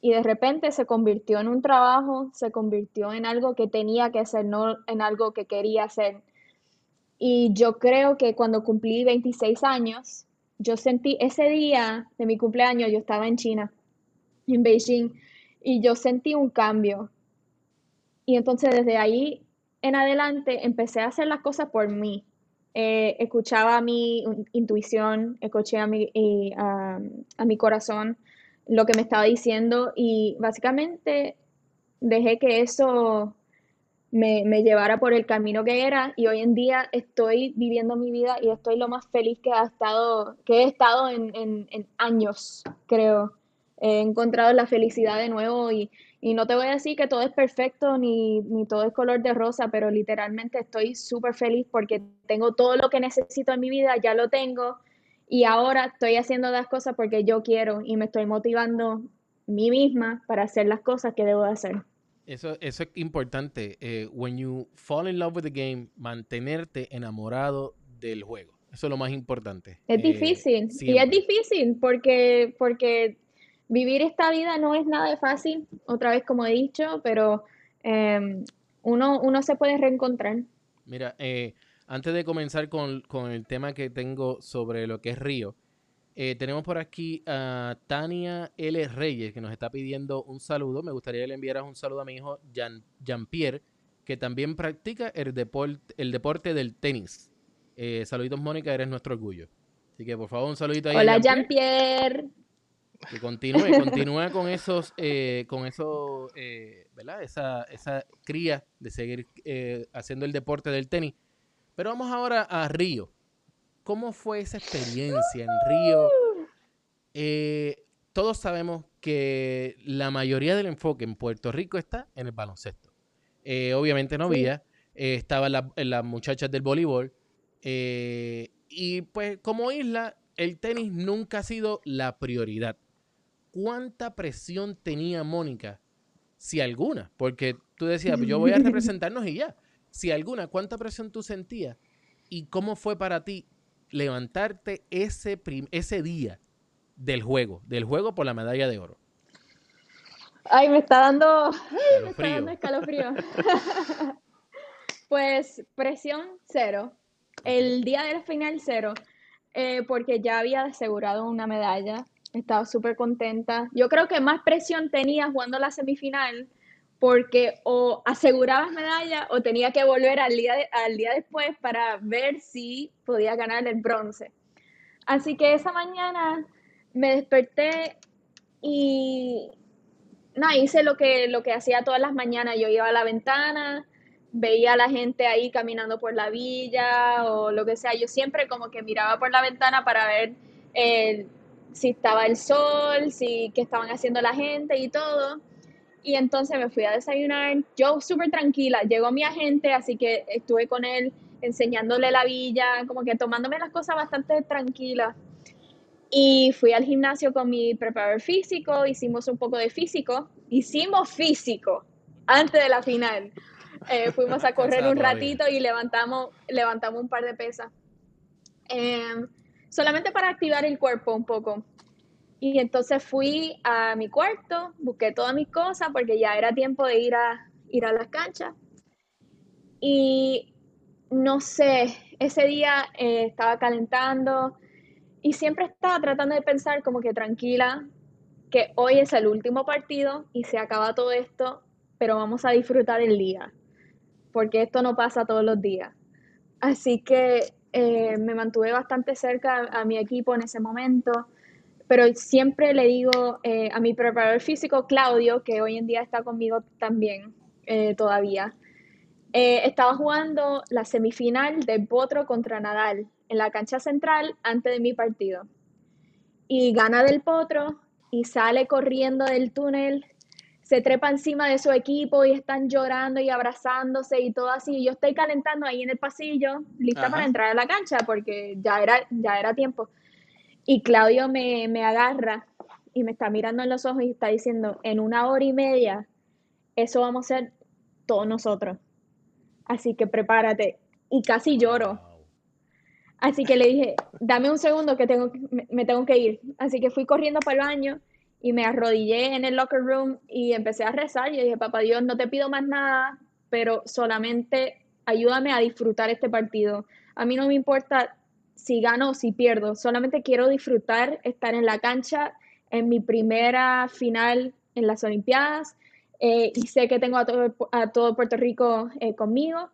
Y de repente se convirtió en un trabajo, se convirtió en algo que tenía que hacer, no en algo que quería hacer. Y yo creo que cuando cumplí 26 años, yo sentí ese día de mi cumpleaños, yo estaba en China, en Beijing, y yo sentí un cambio. Y entonces desde ahí en adelante empecé a hacer las cosas por mí. Eh, escuchaba mi intuición, escuché a mi, a, a mi corazón lo que me estaba diciendo y básicamente dejé que eso me, me llevara por el camino que era y hoy en día estoy viviendo mi vida y estoy lo más feliz que, ha estado, que he estado en, en, en años, creo. He encontrado la felicidad de nuevo y, y no te voy a decir que todo es perfecto ni, ni todo es color de rosa, pero literalmente estoy súper feliz porque tengo todo lo que necesito en mi vida, ya lo tengo y ahora estoy haciendo las cosas porque yo quiero y me estoy motivando mí misma para hacer las cosas que debo de hacer. Eso, eso es importante. Eh, when you fall in love with the game, mantenerte enamorado del juego. Eso es lo más importante. Es Eh, difícil y es siempre. difícil porque, porque vivir esta vida no es nada de fácil, otra vez como he dicho, pero eh, uno, uno se puede reencontrar. Mira, eh, antes de comenzar con, con el tema que tengo sobre lo que es Río, eh, tenemos por aquí a Tania L. Reyes que nos está pidiendo un saludo. Me gustaría que le enviaras un saludo a mi hijo Jean, Jean-Pierre, que también practica el deporte, el deporte del tenis. Eh, saluditos, Mónica, eres nuestro orgullo. Así que por favor, un saludito ahí Hola Jean-Pierre. Jean-Pierre. Que continúe, continúa con esos, eh, con eso, eh, ¿verdad? Esa, esa cría de seguir eh, haciendo el deporte del tenis. Pero vamos ahora a Río. ¿Cómo fue esa experiencia en Río? Eh, todos sabemos que la mayoría del enfoque en Puerto Rico está en el baloncesto. Eh, obviamente no había, eh, estaban la- las muchachas del voleibol. eh, y pues como isla, el tenis nunca ha sido la prioridad. ¿Cuánta presión tenía Mónica? Si alguna, porque tú decías, yo voy a representarnos y ya. Si alguna, ¿cuánta presión tú sentías? ¿Y cómo fue para ti levantarte ese, ese día del juego, del juego por la medalla de oro? Ay, me está dando, me está Escalofrío. dando escalofrío. Pues presión cero. El día de la final cero, eh, porque ya había asegurado una medalla. Estaba súper contenta. Yo creo que más presión tenía jugando la semifinal, porque o asegurabas medalla o tenía que volver al día, de- al día después para ver si podía ganar el bronce. Así que esa mañana me desperté y nada, hice lo que, lo que hacía todas las mañanas. Yo iba a la ventana, veía a la gente ahí caminando por la villa o lo que sea. Yo siempre como que miraba por la ventana para ver eh, si estaba el sol, si qué estaban haciendo la gente y todo. Y entonces me fui a desayunar, yo súper tranquila, llegó mi agente, así que estuve con él enseñándole la villa, como que tomándome las cosas bastante tranquilas. Y fui al gimnasio con mi preparador físico, hicimos un poco de físico, hicimos físico antes de la final. Eh, fuimos a correr un ratito y levantamos, levantamos un par de pesas. Em, solamente para activar el cuerpo un poco. Y entonces fui a mi cuarto, busqué todas mis cosas porque ya era tiempo de ir a, ir a las canchas. Y no sé, ese día eh, estaba calentando y siempre estaba tratando de pensar como que tranquila, que hoy es el último partido y se acaba todo esto, pero vamos a disfrutar el día, porque esto no pasa todos los días. Así que eh, me mantuve bastante cerca a, a mi equipo en ese momento, pero siempre le digo eh, a mi preparador físico, Claudio, que hoy en día está conmigo también eh, todavía, eh, estaba jugando la semifinal de Potro contra Nadal en la cancha central antes de mi partido. Y gana del Potro y sale corriendo del túnel, se trepa encima de su equipo y están llorando y abrazándose y todo así. Y yo estoy calentando ahí en el pasillo, lista Ajá. para entrar a la cancha porque ya era, ya era tiempo. Y Claudio me, me agarra y me está mirando en los ojos y está diciendo, en una hora y media, eso vamos a hacer todos nosotros. Así que prepárate. Y casi lloro. Así que le dije, dame un segundo que tengo, que- me, me tengo que ir. Así que fui corriendo para el baño y me arrodillé en el locker room y empecé a rezar. Y dije, papá Dios, no te pido más nada, pero solamente ayúdame a disfrutar este partido. A mí no me importa si gano o si pierdo, solamente quiero disfrutar estar en la cancha en mi primera final en las Olimpiadas. eh, y sé que tengo a todo, a todo Puerto Rico eh, conmigo,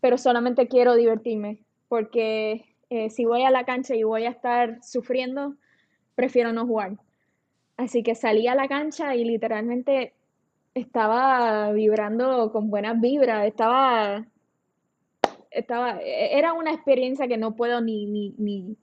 pero solamente quiero divertirme, porque eh, si voy a la cancha y voy a estar sufriendo, prefiero no jugar. Así que salí a la cancha y literalmente estaba vibrando con buenas vibras, estaba, estaba, e- era una experiencia que no puedo ni, ni, ni,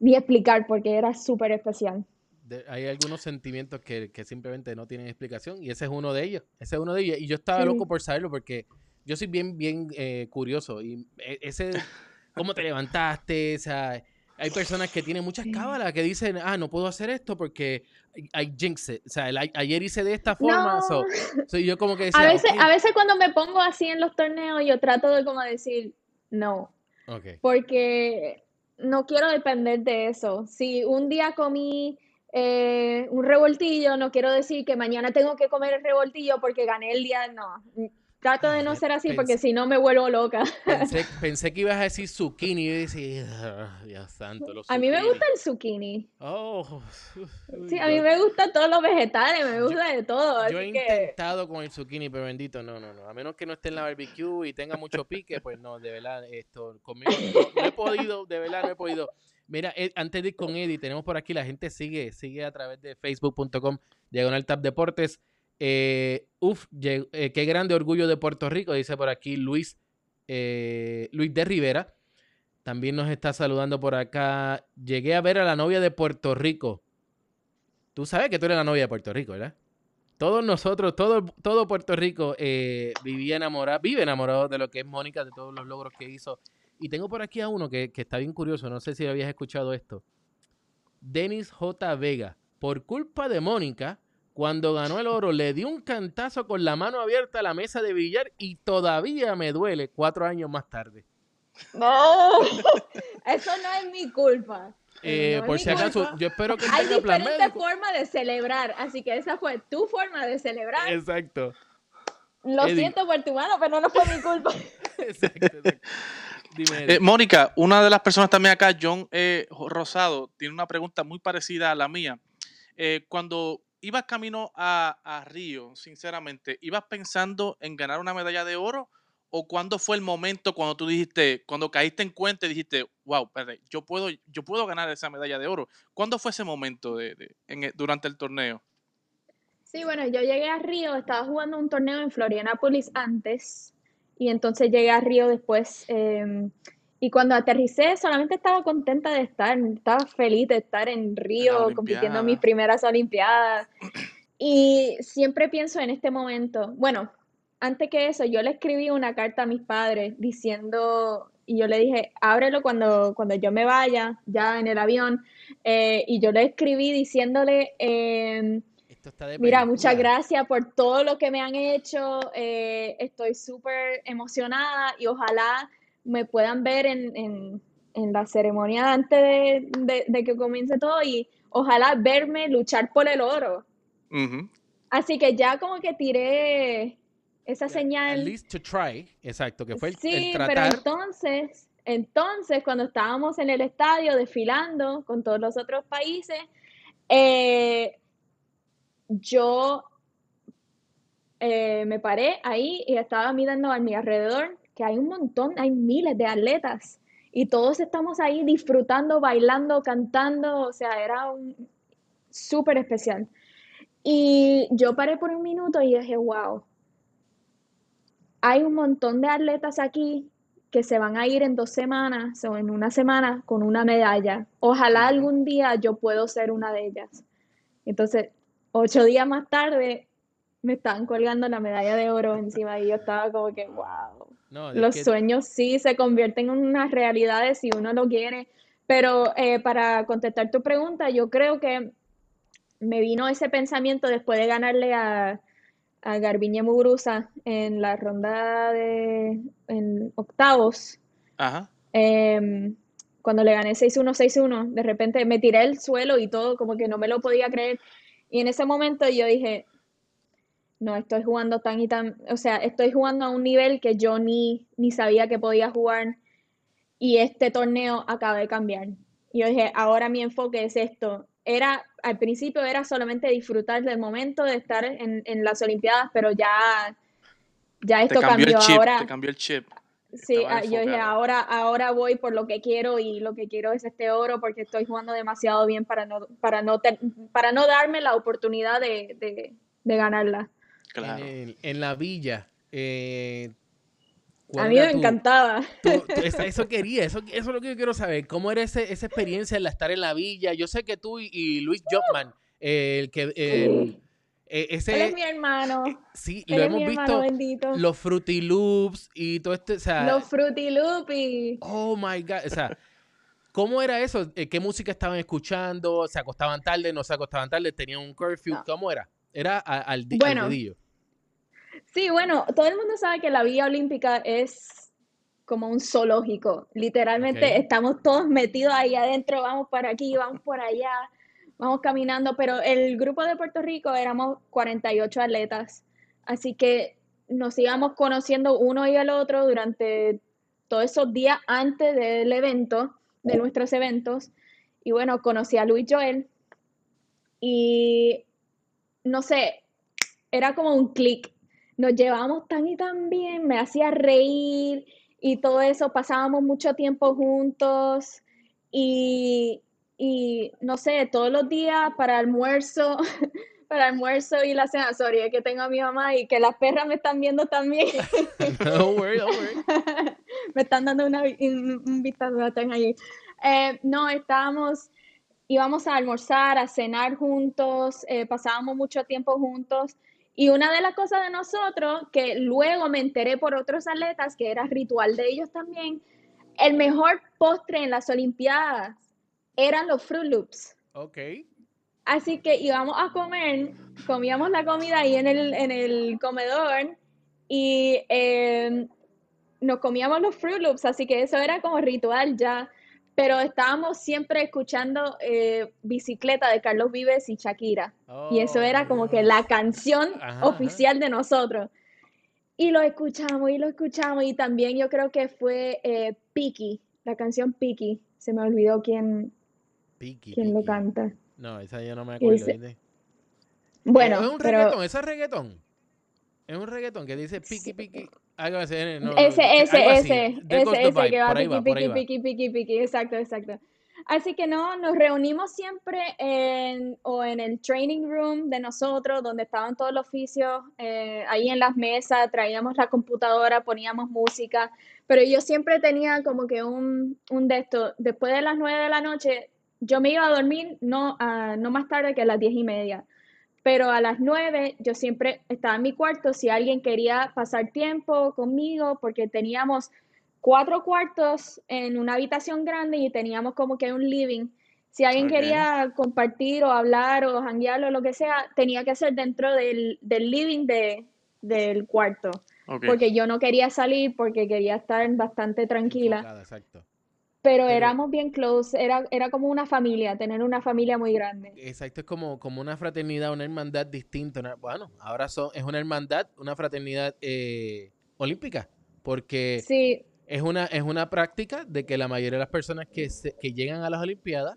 ni explicar porque era súper especial. De- hay algunos sentimientos que, que simplemente no tienen explicación y ese es uno de ellos. Ese es uno de ellos. Y yo estaba Sí. loco por saberlo porque yo soy bien, bien eh, curioso. Y e- ese, cómo te levantaste, o sea, hay personas que tienen muchas cábalas que dicen, ah, no puedo hacer esto porque I jinx it. O sea, el- ayer hice de esta forma. No. So, so yo como que decía, A veces, "Ok, a veces cuando me pongo así en los torneos, yo trato de como decir, no, ok". porque no quiero depender de eso. Si un día comí eh, un revoltillo, no quiero decir que mañana tengo que comer el revoltillo porque gané el día, no. Trato de no ser así pensé- porque si no me vuelvo loca. Pensé, pensé que ibas a decir zucchini y decía, "Ah, Dios santo, los A mí me zucchini". gusta el zucchini. Oh, Sí, a mí me gustan todos los vegetales, me gusta de todo. Yo he que intentado con el zucchini, pero bendito, no, no, no. A menos que no esté en la barbecue y tenga mucho pique, pues no, de verdad, esto, conmigo no, he podido, de verdad no he podido. Mira, Ed- antes de ir con Eddie, tenemos por aquí, la gente sigue, sigue a través de facebook.com, diagonal tap deportes. Eh, uf, eh, qué grande orgullo de Puerto Rico, dice por aquí Luis, eh, Luis de Rivera. También nos está saludando por acá. Llegué a ver a la novia de Puerto Rico. Tú sabes que tú eres la novia de Puerto Rico, ¿verdad? Todos nosotros, todo, todo Puerto Rico vivía enamorado, vive enamorado de lo que es Mónica, de todos los logros que hizo. Y tengo por aquí a uno que, que está bien curioso, no sé si habías escuchado esto. Denis J. Vega, por culpa de Mónica, cuando ganó el oro, le dio un cantazo con la mano abierta a la mesa de billar y todavía me duele cuatro años más tarde. no, eso no es mi culpa. Eh, no por si acaso, culpa. yo espero que Hay diferentes formas de celebrar, así que esa fue tu forma de celebrar. Exacto. Lo Eddie. siento por tu mano, pero no fue mi culpa. Exacto, exacto. Dime. Eh, Mónica, una de las personas también acá, John eh, Rosado, tiene una pregunta muy parecida a la mía. Eh, cuando ibas camino a, a Río, sinceramente, ¿ibas pensando en ganar una medalla de oro? ¿O cuándo fue el momento cuando tú dijiste, cuando caíste en cuenta y dijiste, wow, espérate, yo puedo, yo puedo ganar esa medalla de oro? ¿Cuándo fue ese momento de, el- durante el torneo? Sí, bueno, yo llegué a Río, estaba jugando un torneo en Florianópolis antes y entonces llegué a Río después eh, y cuando aterricé solamente estaba contenta de estar, estaba feliz de estar en Río compitiendo en mis primeras Olimpiadas. Y siempre pienso en este momento, bueno, antes que eso yo le escribí una carta a mis padres diciendo y yo le dije, ábrelo cuando, cuando yo me vaya, ya en el avión, eh, y yo le escribí diciéndole... de Mira, muchas gracias por todo lo que me han hecho. eh, estoy súper emocionada y ojalá me puedan ver en, en- en la ceremonia antes de, de- de que comience todo y ojalá verme luchar por el oro. Así que ya como que tiré esa At señal. least to try. Exacto, que fue el, el Sí, pero entonces, entonces cuando estábamos en el estadio desfilando con todos los otros países, eh, yo eh, me paré ahí y estaba mirando a mi alrededor, que hay un montón, hay miles de atletas y todos estamos ahí disfrutando, bailando, cantando, o sea, era un súper especial. Y yo paré por un minuto y dije, wow, hay un montón de atletas aquí que se van a ir en dos semanas o en una semana con una medalla. Ojalá algún día yo puedo ser una de ellas. Entonces, ocho días más tarde, me estaban colgando la medalla de oro encima y yo estaba como que, wow. No, Los que- sueños sí se convierten en unas realidades si uno lo quiere. Pero eh, para contestar tu pregunta, yo creo que me vino ese pensamiento después de ganarle a, a Garbiñe Muguruza en la ronda de en octavos. Ajá. em, cuando le gané 6-1, 6-1, de repente me tiré al suelo y todo, como que no me lo podía creer. Y en ese momento yo dije, no, estoy jugando tan y tan, o sea, estoy jugando a un nivel que yo ni, ni sabía que podía jugar y este torneo acaba de cambiar. Y yo dije, ahora mi enfoque es esto. Era, al principio era solamente disfrutar del momento de estar en, en las Olimpiadas, pero ya, ya Te esto cambió el cambió. chip, Ahora, te cambió el chip. Sí, ah, yo dije, ahora, ahora voy por lo que quiero y lo que quiero es este oro porque estoy jugando demasiado bien para no, para no, te- para no darme la oportunidad de, de, de ganarla. Claro. en, el- en la villa. eh, ¿cuál A mí me tu- encantaba. eso, eso quería, eso, eso es lo que yo quiero saber. ¿Cómo era ese- esa experiencia el estar en la villa? Yo sé que tú y, y Luis Jobman, eh, el que eh, Él es ese mi hermano. sí, Él lo es hemos visto bendito. los Fruity Loops y todo esto, o sea, Los Fruity Loopies. oh my god, o sea, ¿cómo era eso? Eh, ¿Qué música estaban escuchando? ¿Se acostaban tarde? ¿No se acostaban tarde? ¿Tenían un curfew? No. ¿Cómo era? Era a- al, al Bueno, dedillo. Sí, bueno, todo el mundo sabe que la Villa Olímpica es como un zoológico. Literalmente estamos todos metidos ahí adentro, vamos por aquí, vamos por allá, vamos caminando, pero el grupo de Puerto Rico éramos 48 atletas, así que nos íbamos conociendo uno y el otro durante todos esos días antes del evento, de nuestros eventos. Y bueno, conocí a Luis Joel y no sé, era como un clic. Nos llevábamos tan y tan bien, me hacía reír y todo eso, pasábamos mucho tiempo juntos y, y no sé, todos los días para almuerzo, para almuerzo y la cena, sorry, es que tengo a mi mamá y que las perras me están viendo también, Don't worry, don't worry. me están dando una, un, un vistazo, tengo ahí. Eh, no, estábamos, íbamos a almorzar, a cenar juntos, eh, pasábamos mucho tiempo juntos. Y una de las cosas de nosotros, que luego me enteré por otros atletas, que era ritual de ellos también, el mejor postre en las Olimpiadas eran los Fruit Loops. Ok. Así que íbamos a comer, comíamos la comida ahí en el, en el comedor y eh, nos comíamos los Fruit Loops, así que eso era como ritual ya. Pero estábamos siempre escuchando eh, Bicicleta de Carlos Vives y Shakira. y eso era como que la canción Oh, Ajá, oficial de nosotros. Y lo escuchamos y lo escuchamos. Y también yo creo que fue eh, Piki, la canción Piki. Se me olvidó quién, Piki, quién lo Piki. canta. No, esa yo no me acuerdo. Bueno, es un pero reggaetón, ese es reggaetón. Es un reggaetón que dice piqui. Algo así, eh, no, ese, ese, ese, ese, ese que va piqui, piqui, piqui, piqui, piqui, exacto, exacto. Así que no, nos reunimos siempre en, o en el training room de nosotros, donde estaban todos los oficios, eh, ahí en las mesas, traíamos la computadora, poníamos música, pero yo siempre tenía como que un, un de esto, después de las nueve de la noche, yo me iba a dormir no, ah, no más tarde que a las diez y media. Pero a las nueve yo siempre estaba en mi cuarto si alguien quería pasar tiempo conmigo, porque teníamos cuatro cuartos en una habitación grande y teníamos como que un living. Si alguien quería compartir o hablar o janguear o lo que sea, tenía que ser dentro del, del living de, del cuarto. Porque yo no quería salir porque quería estar bastante tranquila. Enfocada, exacto. Pero éramos bien close, era, era como una familia, tener una familia muy grande. Exacto, es como, como una fraternidad, una hermandad distinta. una- bueno, ahora son, es una hermandad, una fraternidad eh, olímpica, porque Sí, es una, es una práctica de que la mayoría de las personas que, se- que llegan a las Olimpiadas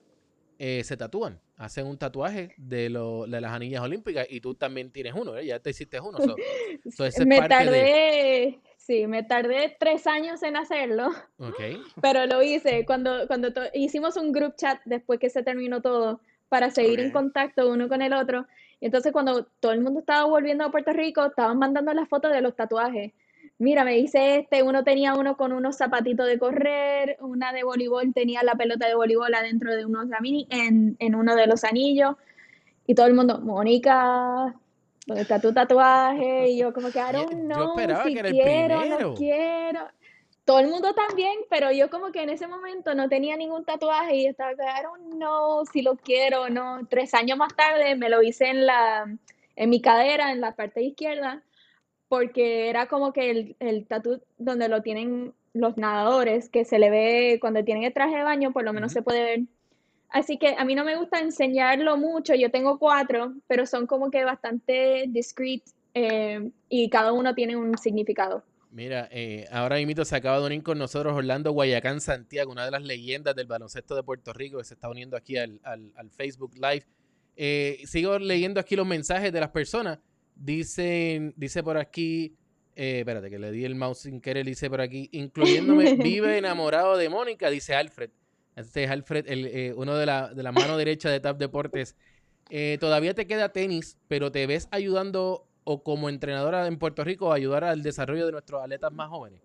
eh, se tatúan, hacen un tatuaje de, lo, de las anillas olímpicas y tú también tienes uno, ¿verdad? ya te hiciste uno. so- so me de- tardé, sí, me tardé tres años en hacerlo, ok. pero lo hice cuando, cuando hicimos un group chat después que se terminó todo para seguir en contacto uno con el otro. Y entonces cuando todo el mundo estaba volviendo a Puerto Rico, estaban mandando las fotos de los tatuajes. Mira, me hice este, uno tenía uno con unos zapatitos de correr, una de voleibol tenía la pelota de voleibol adentro de unos en, en uno de los anillos. Y todo el mundo, Mónica, ¿dónde está tu tatuaje? Y yo como que, I don't yo know esperaba si que era quiero, no quiero. Todo el mundo también, pero yo como que en ese momento no tenía ningún tatuaje y estaba que, I don't know si lo quiero o no. Tres años más tarde me lo hice en la, en mi cadera, en la parte izquierda, porque era como que el, el tatú donde lo tienen los nadadores, que se le ve cuando tienen el traje de baño, por lo menos se puede ver. Así que a mí no me gusta enseñarlo mucho, yo tengo cuatro, pero son como que bastante discreet eh, y cada uno tiene un significado. Mira, eh, ahora mismo se acaba de unir con nosotros Orlando Guayacán Santiago, una de las leyendas del baloncesto de Puerto Rico, que se está uniendo aquí al, al- al Facebook Live. Eh, sigo leyendo aquí los mensajes de las personas. Dicen, dice por aquí, eh, espérate que le di el mouse sin querer, dice por aquí, incluyéndome, vive enamorado de Mónica, dice Alfred. Este es Alfred, el, eh, uno de la, de la mano derecha de TAP Deportes. Eh, todavía te queda tenis, pero te ves ayudando o como entrenadora en Puerto Rico a ayudar al desarrollo de nuestros atletas más jóvenes.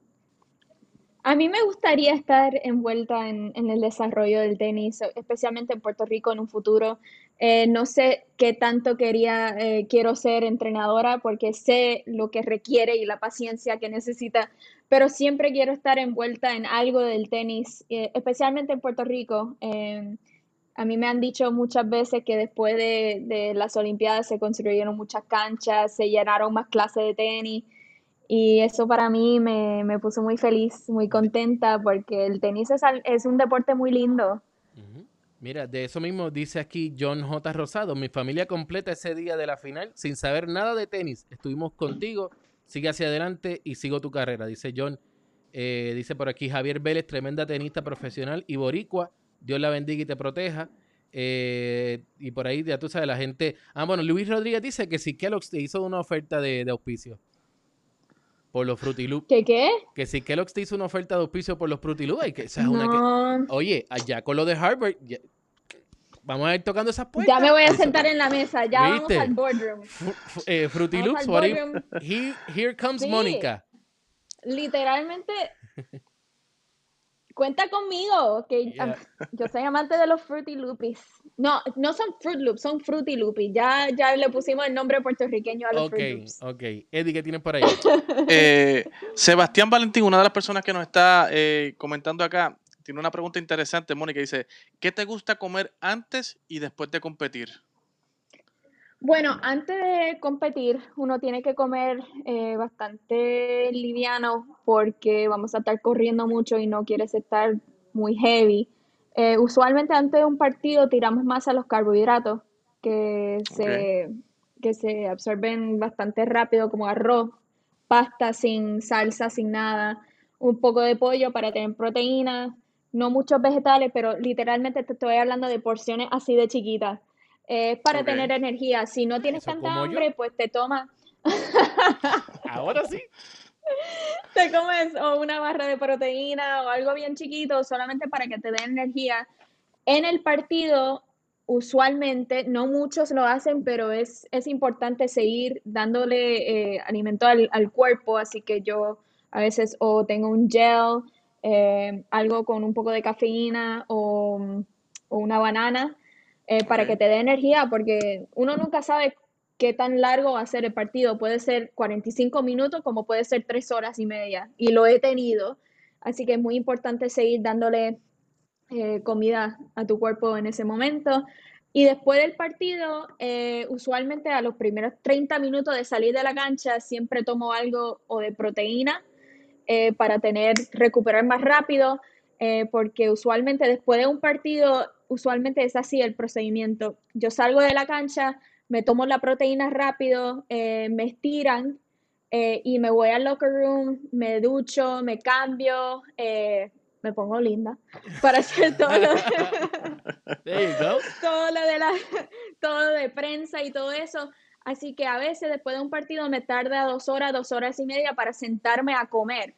A mí me gustaría estar envuelta en, el desarrollo del tenis, especialmente en Puerto Rico en un futuro. Eh, no sé qué tanto quería, eh, quiero ser entrenadora porque sé lo que requiere y la paciencia que necesita, pero siempre quiero estar envuelta en algo del tenis, eh, especialmente en Puerto Rico. Eh, a mí me han dicho muchas veces que después de, de las Olimpiadas se construyeron muchas canchas, se llenaron más clases de tenis. Y eso para mí me, me puso muy feliz, muy contenta, porque el tenis es, es un deporte muy lindo. Mira, de eso mismo dice aquí John J. Rosado. Mi familia completa ese día de la final sin saber nada de tenis. Estuvimos contigo, sigue hacia adelante y sigo tu carrera, dice John. Eh, dice por aquí Javier Vélez, tremenda tenista profesional y boricua. Dios la bendiga y te proteja. Eh, y por ahí ya tú sabes, la gente... Ah, bueno, Luis Rodríguez dice que si Kellogg's te hizo una oferta de, de auspicio por los Fruity Loops. ¿Qué qué? Que si Kellogg's te hizo una oferta de auspicio por los Fruity Loops, ay, que esa es una que... Oye, allá con lo de Harvard, ya- vamos a ir tocando esas puertas. ya me voy a Eso- sentar en la mesa, ya vamos al boardroom. Fu- eh, Fruity Vamos Loops, what if- here, here comes Sí. Mónica. Literalmente, cuenta conmigo, que Yeah. yo soy amante de los Fruity Loopies. No, no son Fruit Loops, son Fruity Loopies. Ya, ya le pusimos el nombre puertorriqueño a los Ok, Fruit Loops. ok. Eddie, ¿qué tienes por ahí? Eh, Sebastián Valentín, una de las personas que nos está eh, comentando acá, tiene una pregunta interesante, Mónica. Dice, ¿qué te gusta comer antes y después de competir? Bueno, antes de competir, uno tiene que comer eh, bastante liviano porque vamos a estar corriendo mucho y no quieres estar muy heavy. Eh, usualmente antes de un partido tiramos más a los carbohidratos que se, que se absorben bastante rápido, como arroz, pasta sin salsa, sin nada, un poco de pollo para tener proteínas, no muchos vegetales, pero literalmente te estoy hablando de porciones así de chiquitas. Es para Ok. tener energía. Si no tienes ¿Eso tanta yo? hambre, pues te tomas, Ahora sí. te comes o una barra de proteína o algo bien chiquito solamente para que te dé energía. En el partido, usualmente, no muchos lo hacen, pero es, es importante seguir dándole eh, alimento al, al cuerpo, así que yo a veces o tengo un gel, eh, algo con un poco de cafeína o, o una banana eh, para que te dé energía, porque uno nunca sabe qué tan largo va a ser el partido. Puede ser 45 minutos como puede ser 3 horas y media. Y lo he tenido. Así que es muy importante seguir dándole eh, comida a tu cuerpo en ese momento. Y después del partido, eh, usualmente a los primeros 30 minutos de salir de la cancha, siempre tomo algo o de proteína eh, para tener, recuperar más rápido, porque usualmente después de un partido, usualmente es así el procedimiento. Yo salgo de la cancha, me tomo la proteína rápido, eh, me estiran eh, y me voy al locker room, me ducho, me cambio, eh, me pongo linda para hacer todo lo go. todo lo de la, todo de prensa y todo eso. Así que a veces después de un partido me tarda dos horas, dos horas y media para sentarme a comer.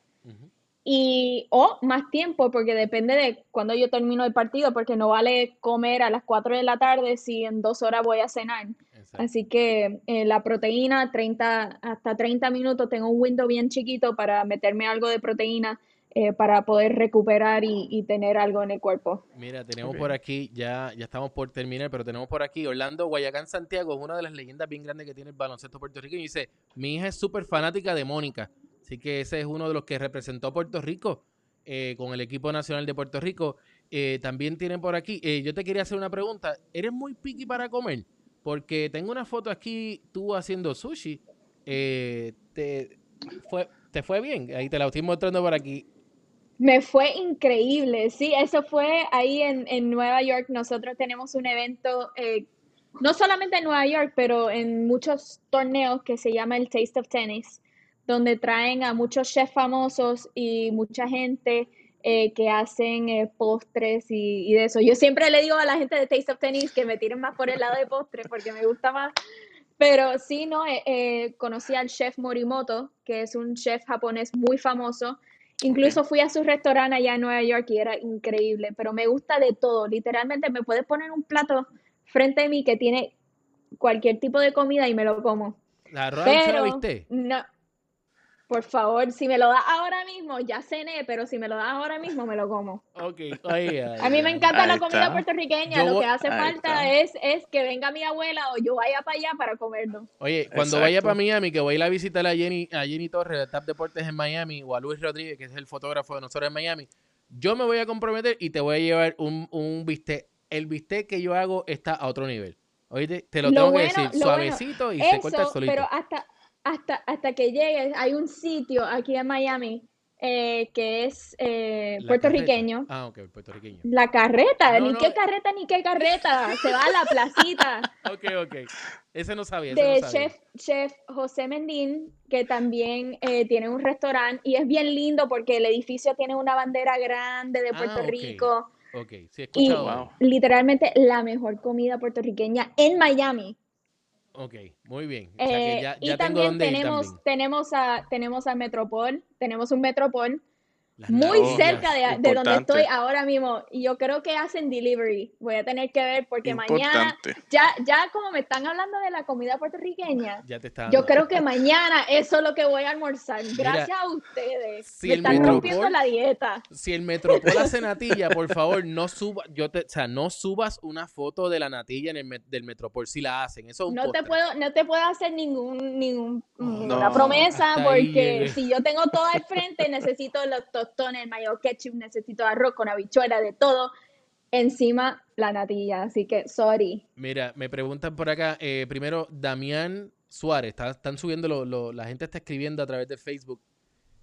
Y, o más tiempo, porque depende de cuando yo termino el partido, porque no vale comer a las 4 de la tarde si en dos horas voy a cenar. Exacto. Así que eh, la proteína, 30, hasta 30 minutos, tengo un window bien chiquito para meterme algo de proteína eh, para poder recuperar y, y tener algo en el cuerpo. Mira, tenemos por aquí, ya, ya estamos por terminar, pero tenemos por aquí Orlando Guayacán Santiago, es una de las leyendas bien grandes que tiene el baloncesto puertorriqueño. Y dice, mi hija es súper fanática de Mónica. Así que ese es uno de los que representó a Puerto Rico eh, con el equipo nacional de Puerto Rico. Eh, también tienen por aquí, eh, yo te quería hacer una pregunta. ¿Eres muy picky para comer? Porque tengo una foto aquí, tú haciendo sushi. Te, fue, ¿Te fue bien? Ahí te la estoy mostrando por aquí. Me fue increíble, sí, eso fue ahí en, Nueva York. Nosotros tenemos un evento, no solamente en Nueva York, pero en muchos torneos que se llama el Taste of Tennis, donde traen a muchos chefs famosos y mucha gente eh, que hacen eh, postres y, y de eso. Yo siempre le digo a la gente de Taste of Tennis que me tiren más por el lado de postres porque me gusta más. Pero sí, no, eh, conocí al chef Morimoto, que es un chef japonés muy famoso. Incluso fui a su restaurante allá en Nueva York y era increíble, pero me gusta de todo. Literalmente me puedes poner un plato frente a mí que tiene cualquier tipo de comida y me lo como. ¿La arroz viste? no, por favor, si me lo das ahora mismo, ya cené, pero si me lo das ahora mismo, me lo como. Ok, oye, A mí me encanta Ahí la comida está. puertorriqueña, Yo lo voy- que hace Ahí falta es, es que venga mi abuela o yo vaya para allá para comerlo. Oye, cuando vaya Exacto. para Miami, que voy a ir a visitar a Jenny, a Jenny Torres de TAP Deportes en Miami, o a Luis Rodríguez, que es el fotógrafo de nosotros en Miami, yo me voy a comprometer y te voy a llevar un, un bistec. El bistec que yo hago está a otro nivel. Oíste, te lo, Lo tengo bueno- que decir, bueno, suavecito y se corta solito. pero hasta, hasta, hasta que llegues, hay un sitio aquí en Miami eh, que es eh, puertorriqueño. carreta. Ah, ok, puertorriqueño. La carreta, No, ni no, qué carreta, ni qué carreta. Se va a la placita. Ok, ok. Ese no sabía, ese de no sabía. chef, chef José Mendín, que también eh, tiene un restaurante y es bien lindo porque el edificio tiene una bandera grande de Ah, Puerto ok. Rico Ok, sí he y escuchado. Wow. literalmente la mejor comida puertorriqueña en Miami. Ok, muy bien. O sea que Eh, ya, y tengo también tenemos, también. tenemos a tenemos a Metropol, tenemos un Metropol Las muy cerca de, de donde estoy ahora mismo y yo creo que hacen delivery. Voy a tener que ver porque mañana ya ya como me están hablando de la comida puertorriqueña, Ya te está Yo creo que mañana eso es lo que voy a almorzar. Gracias a ustedes. si me están Metropol- rompiendo la dieta. Si el Metropol hace natilla, por favor, no suba, yo te, o sea, no subas una foto de la natilla en el met- del Metropol si la hacen. Eso es un No te postre. puedo, no te puedo hacer ningún, ningún No, promesa ahí porque si yo tengo todo al frente, necesito los tostones, mayo ketchup, necesito arroz con habichuela, de todo. Encima la natilla, así que sorry. Mira, me preguntan por acá, eh, primero, Damián Suárez, está- están subiendo, lo- lo- la gente está escribiendo a través de Facebook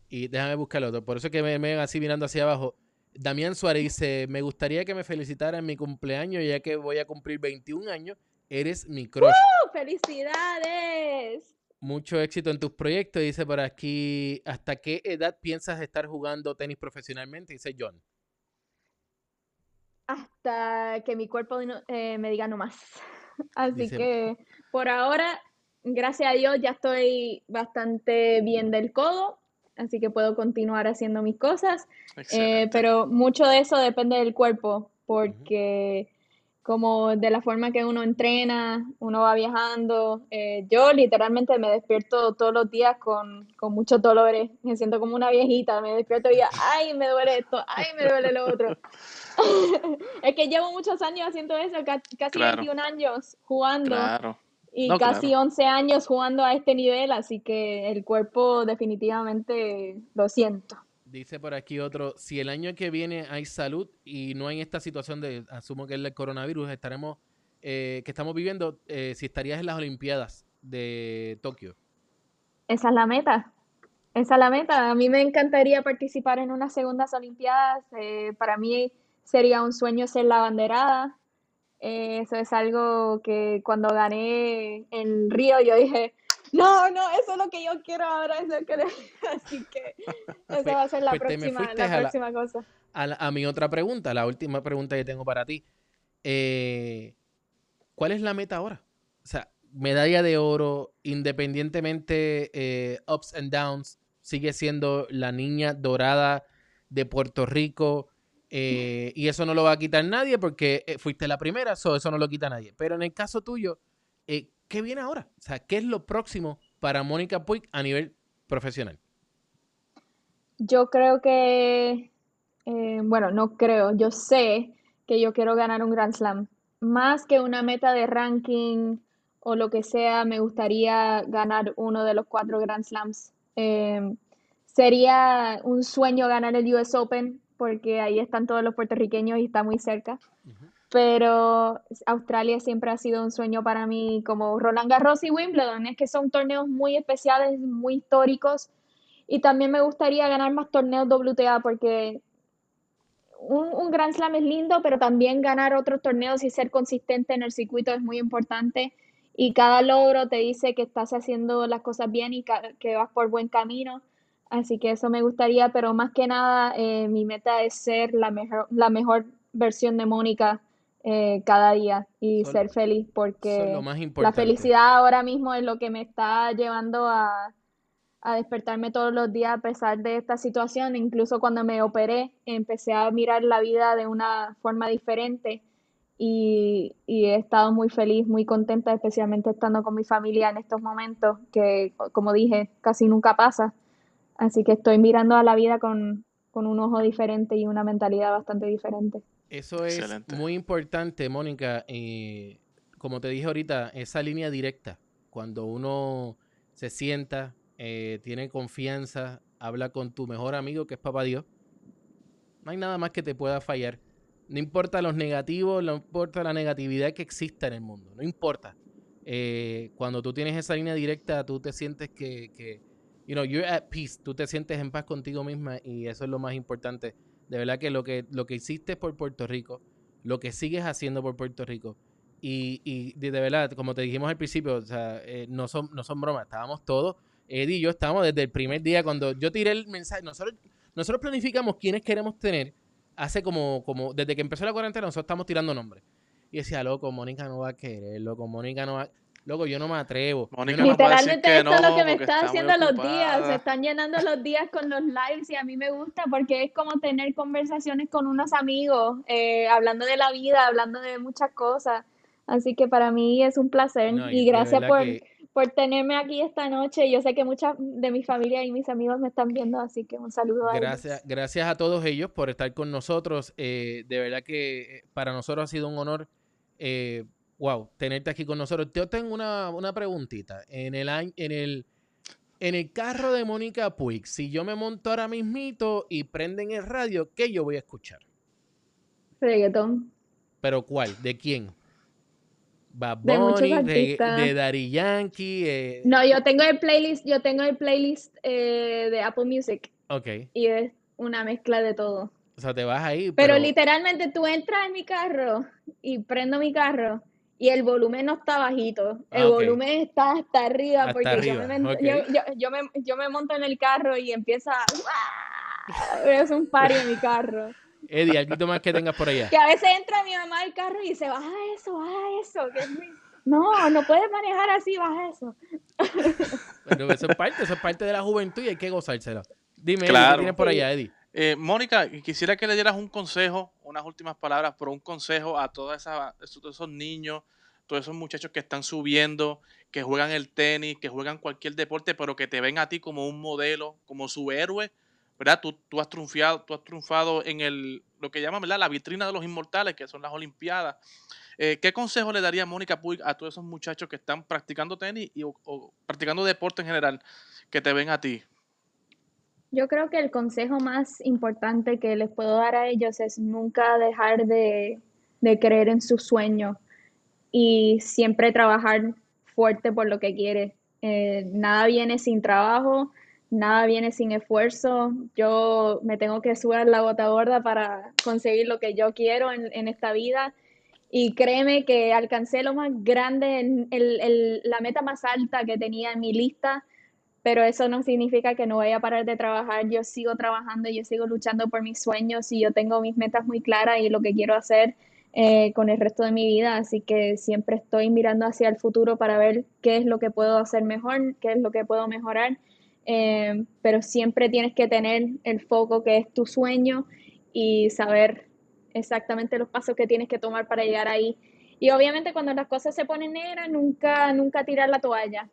y déjame buscarlo, por eso es que me, me ven así mirando hacia abajo. Damián Suárez dice, me gustaría que me felicitara en mi cumpleaños ya que voy a cumplir 21 años. Eres mi crush. ¡Uh! ¡Felicidades! Mucho éxito en tus proyectos. Dice por aquí, ¿hasta qué edad piensas estar jugando tenis profesionalmente? Dice John. Hasta que mi cuerpo no- eh, me diga no más. Así Dice- que por ahora, gracias a Dios, ya estoy bastante bien del codo. Así que puedo continuar haciendo mis cosas. Eh, pero mucho de eso depende del cuerpo, porque como de la forma que uno entrena, uno va viajando. eh, yo literalmente me despierto todos los días con, con muchos dolores. Me siento como una viejita. Me despierto y ya, ay, me duele esto, ay, me duele lo otro. Es que llevo muchos años haciendo eso, ca- casi Claro. 21 años jugando Claro. y No, casi claro. 11 años jugando a este nivel, así que el cuerpo definitivamente lo siento. Dice por aquí otro, si el año que viene hay salud y no hay esta situación de, asumo que es el coronavirus, estaremos, eh, que estamos viviendo, eh, si estarías en las Olimpiadas de Tokio. Esa es la meta. Esa es la meta. A mí me encantaría participar en unas segundas Olimpiadas. eh, para mí sería un sueño ser la banderada. Eh, eso es algo que cuando gané en Río yo dije, no, no, eso es lo que yo quiero ahora. Es que... Así que esa Pues- va a ser la pues próxima, a la- cosa. A, la- a mi otra pregunta, la última pregunta que tengo para ti. eh, ¿Cuál es la meta ahora? O sea, medalla de oro, independientemente eh, ups and downs, sigue siendo la niña dorada de Puerto Rico. eh, y eso no lo va a quitar nadie porque fuiste la primera, so eso no lo quita nadie. Pero en el caso tuyo, eh, ¿qué viene ahora? O sea, ¿qué es lo próximo para Mónica Puig a nivel profesional? Yo creo que, eh, bueno, no creo, yo sé que yo quiero ganar un Grand Slam. Más que una meta de ranking o lo que sea, me gustaría ganar uno de los cuatro Grand Slams. Eh, sería un sueño ganar el US Open porque ahí están todos los puertorriqueños y está muy cerca. Pero Australia siempre ha sido un sueño para mí, como Roland Garros y Wimbledon, es que son torneos muy especiales, muy históricos. Y también me gustaría ganar más torneos WTA porque un, un Grand Slam es lindo, pero también ganar otros torneos y ser consistente en el circuito es muy importante. Y cada logro te dice que estás haciendo las cosas bien y que vas por buen camino. Así que eso me gustaría, pero más que nada eh, mi meta es ser la mejor, la mejor versión de Mónica eh, cada día y Sol- ser feliz porque es lo más la felicidad ahora mismo es lo que me está llevando a, a despertarme todos los días a pesar de esta situación. Incluso cuando me operé, empecé a mirar la vida de una forma diferente y, y he estado muy feliz, muy contenta, especialmente estando con mi familia en estos momentos, que como dije, casi nunca pasa. Así que estoy mirando a la vida con, con un ojo diferente y una mentalidad bastante diferente. Eso es Excelente. muy importante, Mónica. eh, como te dije ahorita, esa línea directa, cuando uno se sienta, eh, tiene confianza, habla con tu mejor amigo, que es Papá Dios, no hay nada más que te pueda fallar. No importa los negativos, no importa la negatividad que exista en el mundo, no importa. Eh, cuando tú tienes esa línea directa, tú te sientes que, que, you know, you're at peace, tú te sientes en paz contigo misma y eso es lo más importante. De verdad que lo que, lo que hiciste por Puerto Rico, lo que sigues haciendo por Puerto Rico, y, y de, verdad, como te dijimos al principio, o sea, eh, no, son, no son bromas, estábamos todos, Eddie y yo estábamos desde el primer día, cuando yo tiré el mensaje, nosotros, nosotros planificamos quiénes queremos tener, hace como, como, desde que empezó la cuarentena, nosotros estamos tirando nombres. Y decía, loco, Mónica no va a querer, loco, Mónica no va Loco, yo no me atrevo. Mónica no- Literalmente esto es no, lo que me está haciendo los días, se están llenando los días con los lives y a mí me gusta porque es como tener conversaciones con unos amigos, eh, hablando de la vida, hablando de muchas cosas. Así que para mí es un placer No, y gracias por, que- por tenerme aquí esta noche. Yo sé que muchas de mi familia y mis amigos me están viendo, así que un saludo a ellos. Gracias, gracias a todos ellos por estar con nosotros. Eh, de verdad que eh, para nosotros ha sido un honor, eh, wow, tenerte aquí con nosotros. Yo tengo una, una preguntita. En el en el, en el carro de Mónica Puig, si yo me monto ahora mismito y prenden el radio, ¿qué yo voy a escuchar? Reggaetón. ¿Pero cuál? ¿De quién? Bad De Bunny, de, artistas. de Daddy Yankee. eh, No, yo tengo el playlist, yo tengo el playlist eh, de Apple Music Ok, y es una mezcla de todo. O sea, te vas ahí. Pero literalmente tú entras en mi carro y prendo mi carro y el volumen no está bajito, el Ah, volumen está hasta arriba Hasta porque yo, me, yo, yo, yo me, yo me monto en el carro y empieza a... Es un party en mi carro. Eddie, algo más que tengas por allá. Que a veces entra mi mamá al carro y dice, baja eso, baja eso. que es muy- No, no puedes manejar así, baja eso. Pero eso es parte, eso es parte de la juventud y hay que gozársela. Dime, Eddie, ¿qué Claro. tienes por allá, Eddie? Eh, Mónica, quisiera que le dieras un consejo, unas últimas palabras, pero un consejo a todos esos niños, todos esos muchachos que están subiendo, que juegan el tenis, que juegan cualquier deporte, pero que te ven a ti como un modelo, como su héroe, ¿verdad? Tú, tú has triunfado, tú has triunfado en el, lo que llaman, ¿verdad? La vitrina de los inmortales, que son las Olimpiadas. Eh, ¿Qué consejo le daría Mónica Puig a todos esos muchachos que están practicando tenis y, o practicando deporte en general, que te ven a ti? Yo creo que el consejo más importante que les puedo dar a ellos es nunca dejar de, de creer en sus sueños y siempre trabajar fuerte por lo que quiere. Eh, nada viene sin trabajo, nada viene sin esfuerzo. Yo me tengo que sudar la gota gorda para conseguir lo que yo quiero en, en esta vida. Y créeme que alcancé lo más grande, el- el- la meta más alta que tenía en mi lista pero eso no significa que no vaya a parar de trabajar. Yo sigo trabajando, yo sigo luchando por mis sueños y yo tengo mis metas muy claras y lo que quiero hacer eh, con el resto de mi vida. Así que siempre estoy mirando hacia el futuro para ver qué es lo que puedo hacer mejor, qué es lo que puedo mejorar. Eh, pero siempre tienes que tener el foco que es tu sueño y saber exactamente los pasos que tienes que tomar para llegar ahí. Y obviamente cuando las cosas se ponen negras, nunca, nunca tirar la toalla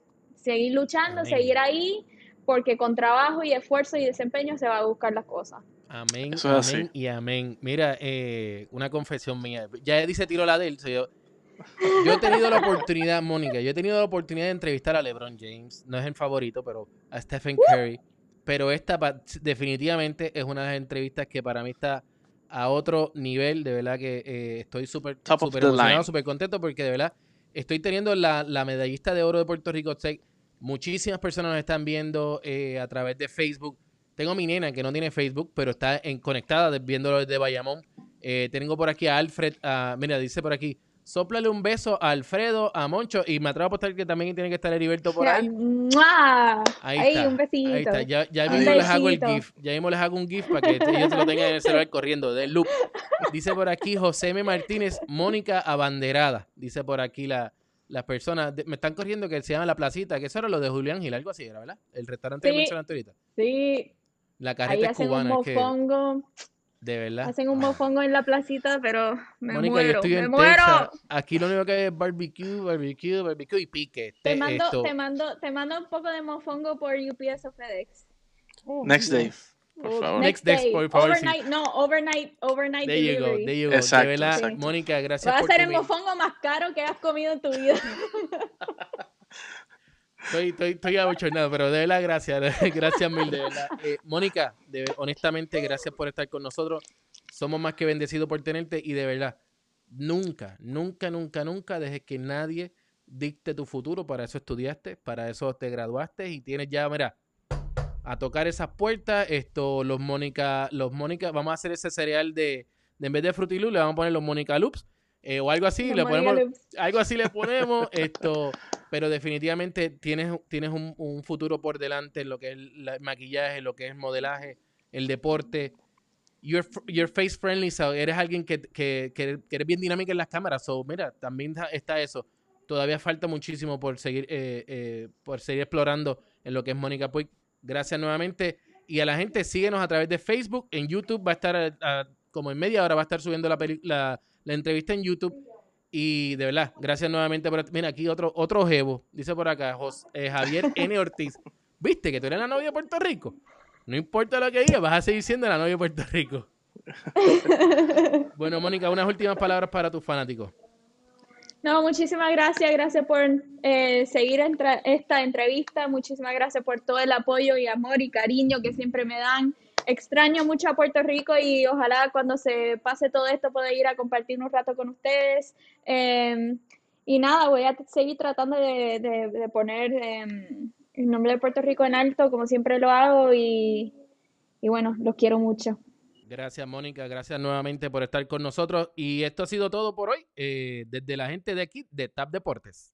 seguir luchando, Amén. seguir ahí, porque con trabajo y esfuerzo y desempeño se va a buscar las cosas. Amén, Eso es amén así. y amén. Mira, eh, una confesión mía. Ya Eddie se tiró la de él. yo, yo he tenido la oportunidad, Mónica, yo he tenido la oportunidad de entrevistar a LeBron James. No es el favorito, pero a Stephen Curry. Pero esta definitivamente es una de las entrevistas que para mí está a otro nivel. De verdad que eh, estoy súper emocionado, súper contento porque de verdad estoy teniendo la, la medallista de oro de Puerto Rico. Sé, muchísimas personas nos están viendo eh, a través de Facebook. Tengo a mi nena que no tiene Facebook, pero está en, conectada de- viéndolo desde Bayamón. Eh, tengo por aquí a Alfred. a- mira, dice por aquí. Sóplale un beso a Alfredo, a Moncho y me atrevo a apostar que también tiene que estar Heriberto por ahí. Ahí, Ahí, está. un besito. Ahí está. Ya, ya mismo les hago el. GIF. Ya mismo les hago un GIF para que ellos lo tengan en el celular corriendo. Del loop. Dice por aquí José M. Martínez, Mónica Abanderada. Dice por aquí la, las personas. de- me están corriendo que se llama La Placita, que eso era lo de Julián Gil, algo así era, ¿verdad? El restaurante que Sí. mencionaste ahorita. Sí, La ahí carreta es hacen un cubana, es que mofongo, de verdad. hacen un mofongo en la placita, pero me Mónica, yo muero, estoy me en muero. Texas. Aquí lo único que hay es barbecue, barbecue, barbecue y pique. Te Te- mando, esto. te mando, te mando un poco de mofongo por UPS o FedEx. Next day, por Oh, favor. Next Next day, day, por favor, sí. overnight, no, overnight, overnight There you go, there you go. Exacto, de verdad, exacto. Mónica, gracias Va a por ser el mofongo más caro que has comido en tu vida. Estoy, estoy, estoy abochornado, pero de verdad, gracias. Gracias mil, de verdad. Eh, Mónica, de- honestamente, gracias por estar con nosotros. Somos más que bendecidos por tenerte y de verdad, nunca, nunca, nunca, nunca dejes que nadie dicte tu futuro. Para eso estudiaste, para eso te graduaste y tienes ya, mira, a tocar esas puertas. Esto, los Mónica, los Mónica, vamos a hacer ese cereal de, de en vez de Frutilú, le vamos a poner los Mónica Loops eh, o algo así. Los le ponemos, Loops. algo así le ponemos esto pero definitivamente tienes, tienes un, un futuro por delante en lo que es el maquillaje, lo que es modelaje, el deporte. You're, you're face friendly, so eres alguien que, que, que- que eres bien dinámica en las cámaras. So, mira, también está- está eso. Todavía falta muchísimo por seguir, eh, eh, por seguir explorando en lo que es Mónica Puig. Gracias nuevamente. Y a la gente, síguenos a través de Facebook. En YouTube va a estar, a- a- como en media hora, va a estar subiendo la, la, la entrevista en YouTube. Y de verdad, gracias nuevamente por... Mira, aquí otro otro jevo, dice por acá, Jos- eh, Javier N. Ortiz. ¿Viste que tú eres la novia de Puerto Rico? No importa lo que digas, vas a seguir siendo la novia de Puerto Rico. Bueno, Mónica, unas últimas palabras para tus fanáticos. No, muchísimas gracias, gracias por eh, seguir esta entrevista, muchísimas gracias por todo el apoyo y amor y cariño que siempre me dan. Extraño mucho a Puerto Rico y ojalá cuando se pase todo esto pueda ir a compartir un rato con ustedes. Eh, y nada, voy a seguir tratando de, poner eh, el nombre de Puerto Rico en alto como siempre lo hago y, y bueno, los quiero mucho. Gracias, Mónica. Gracias nuevamente por estar con nosotros. Y esto ha sido todo por hoy. eh, desde la gente de aquí, de TAP Deportes.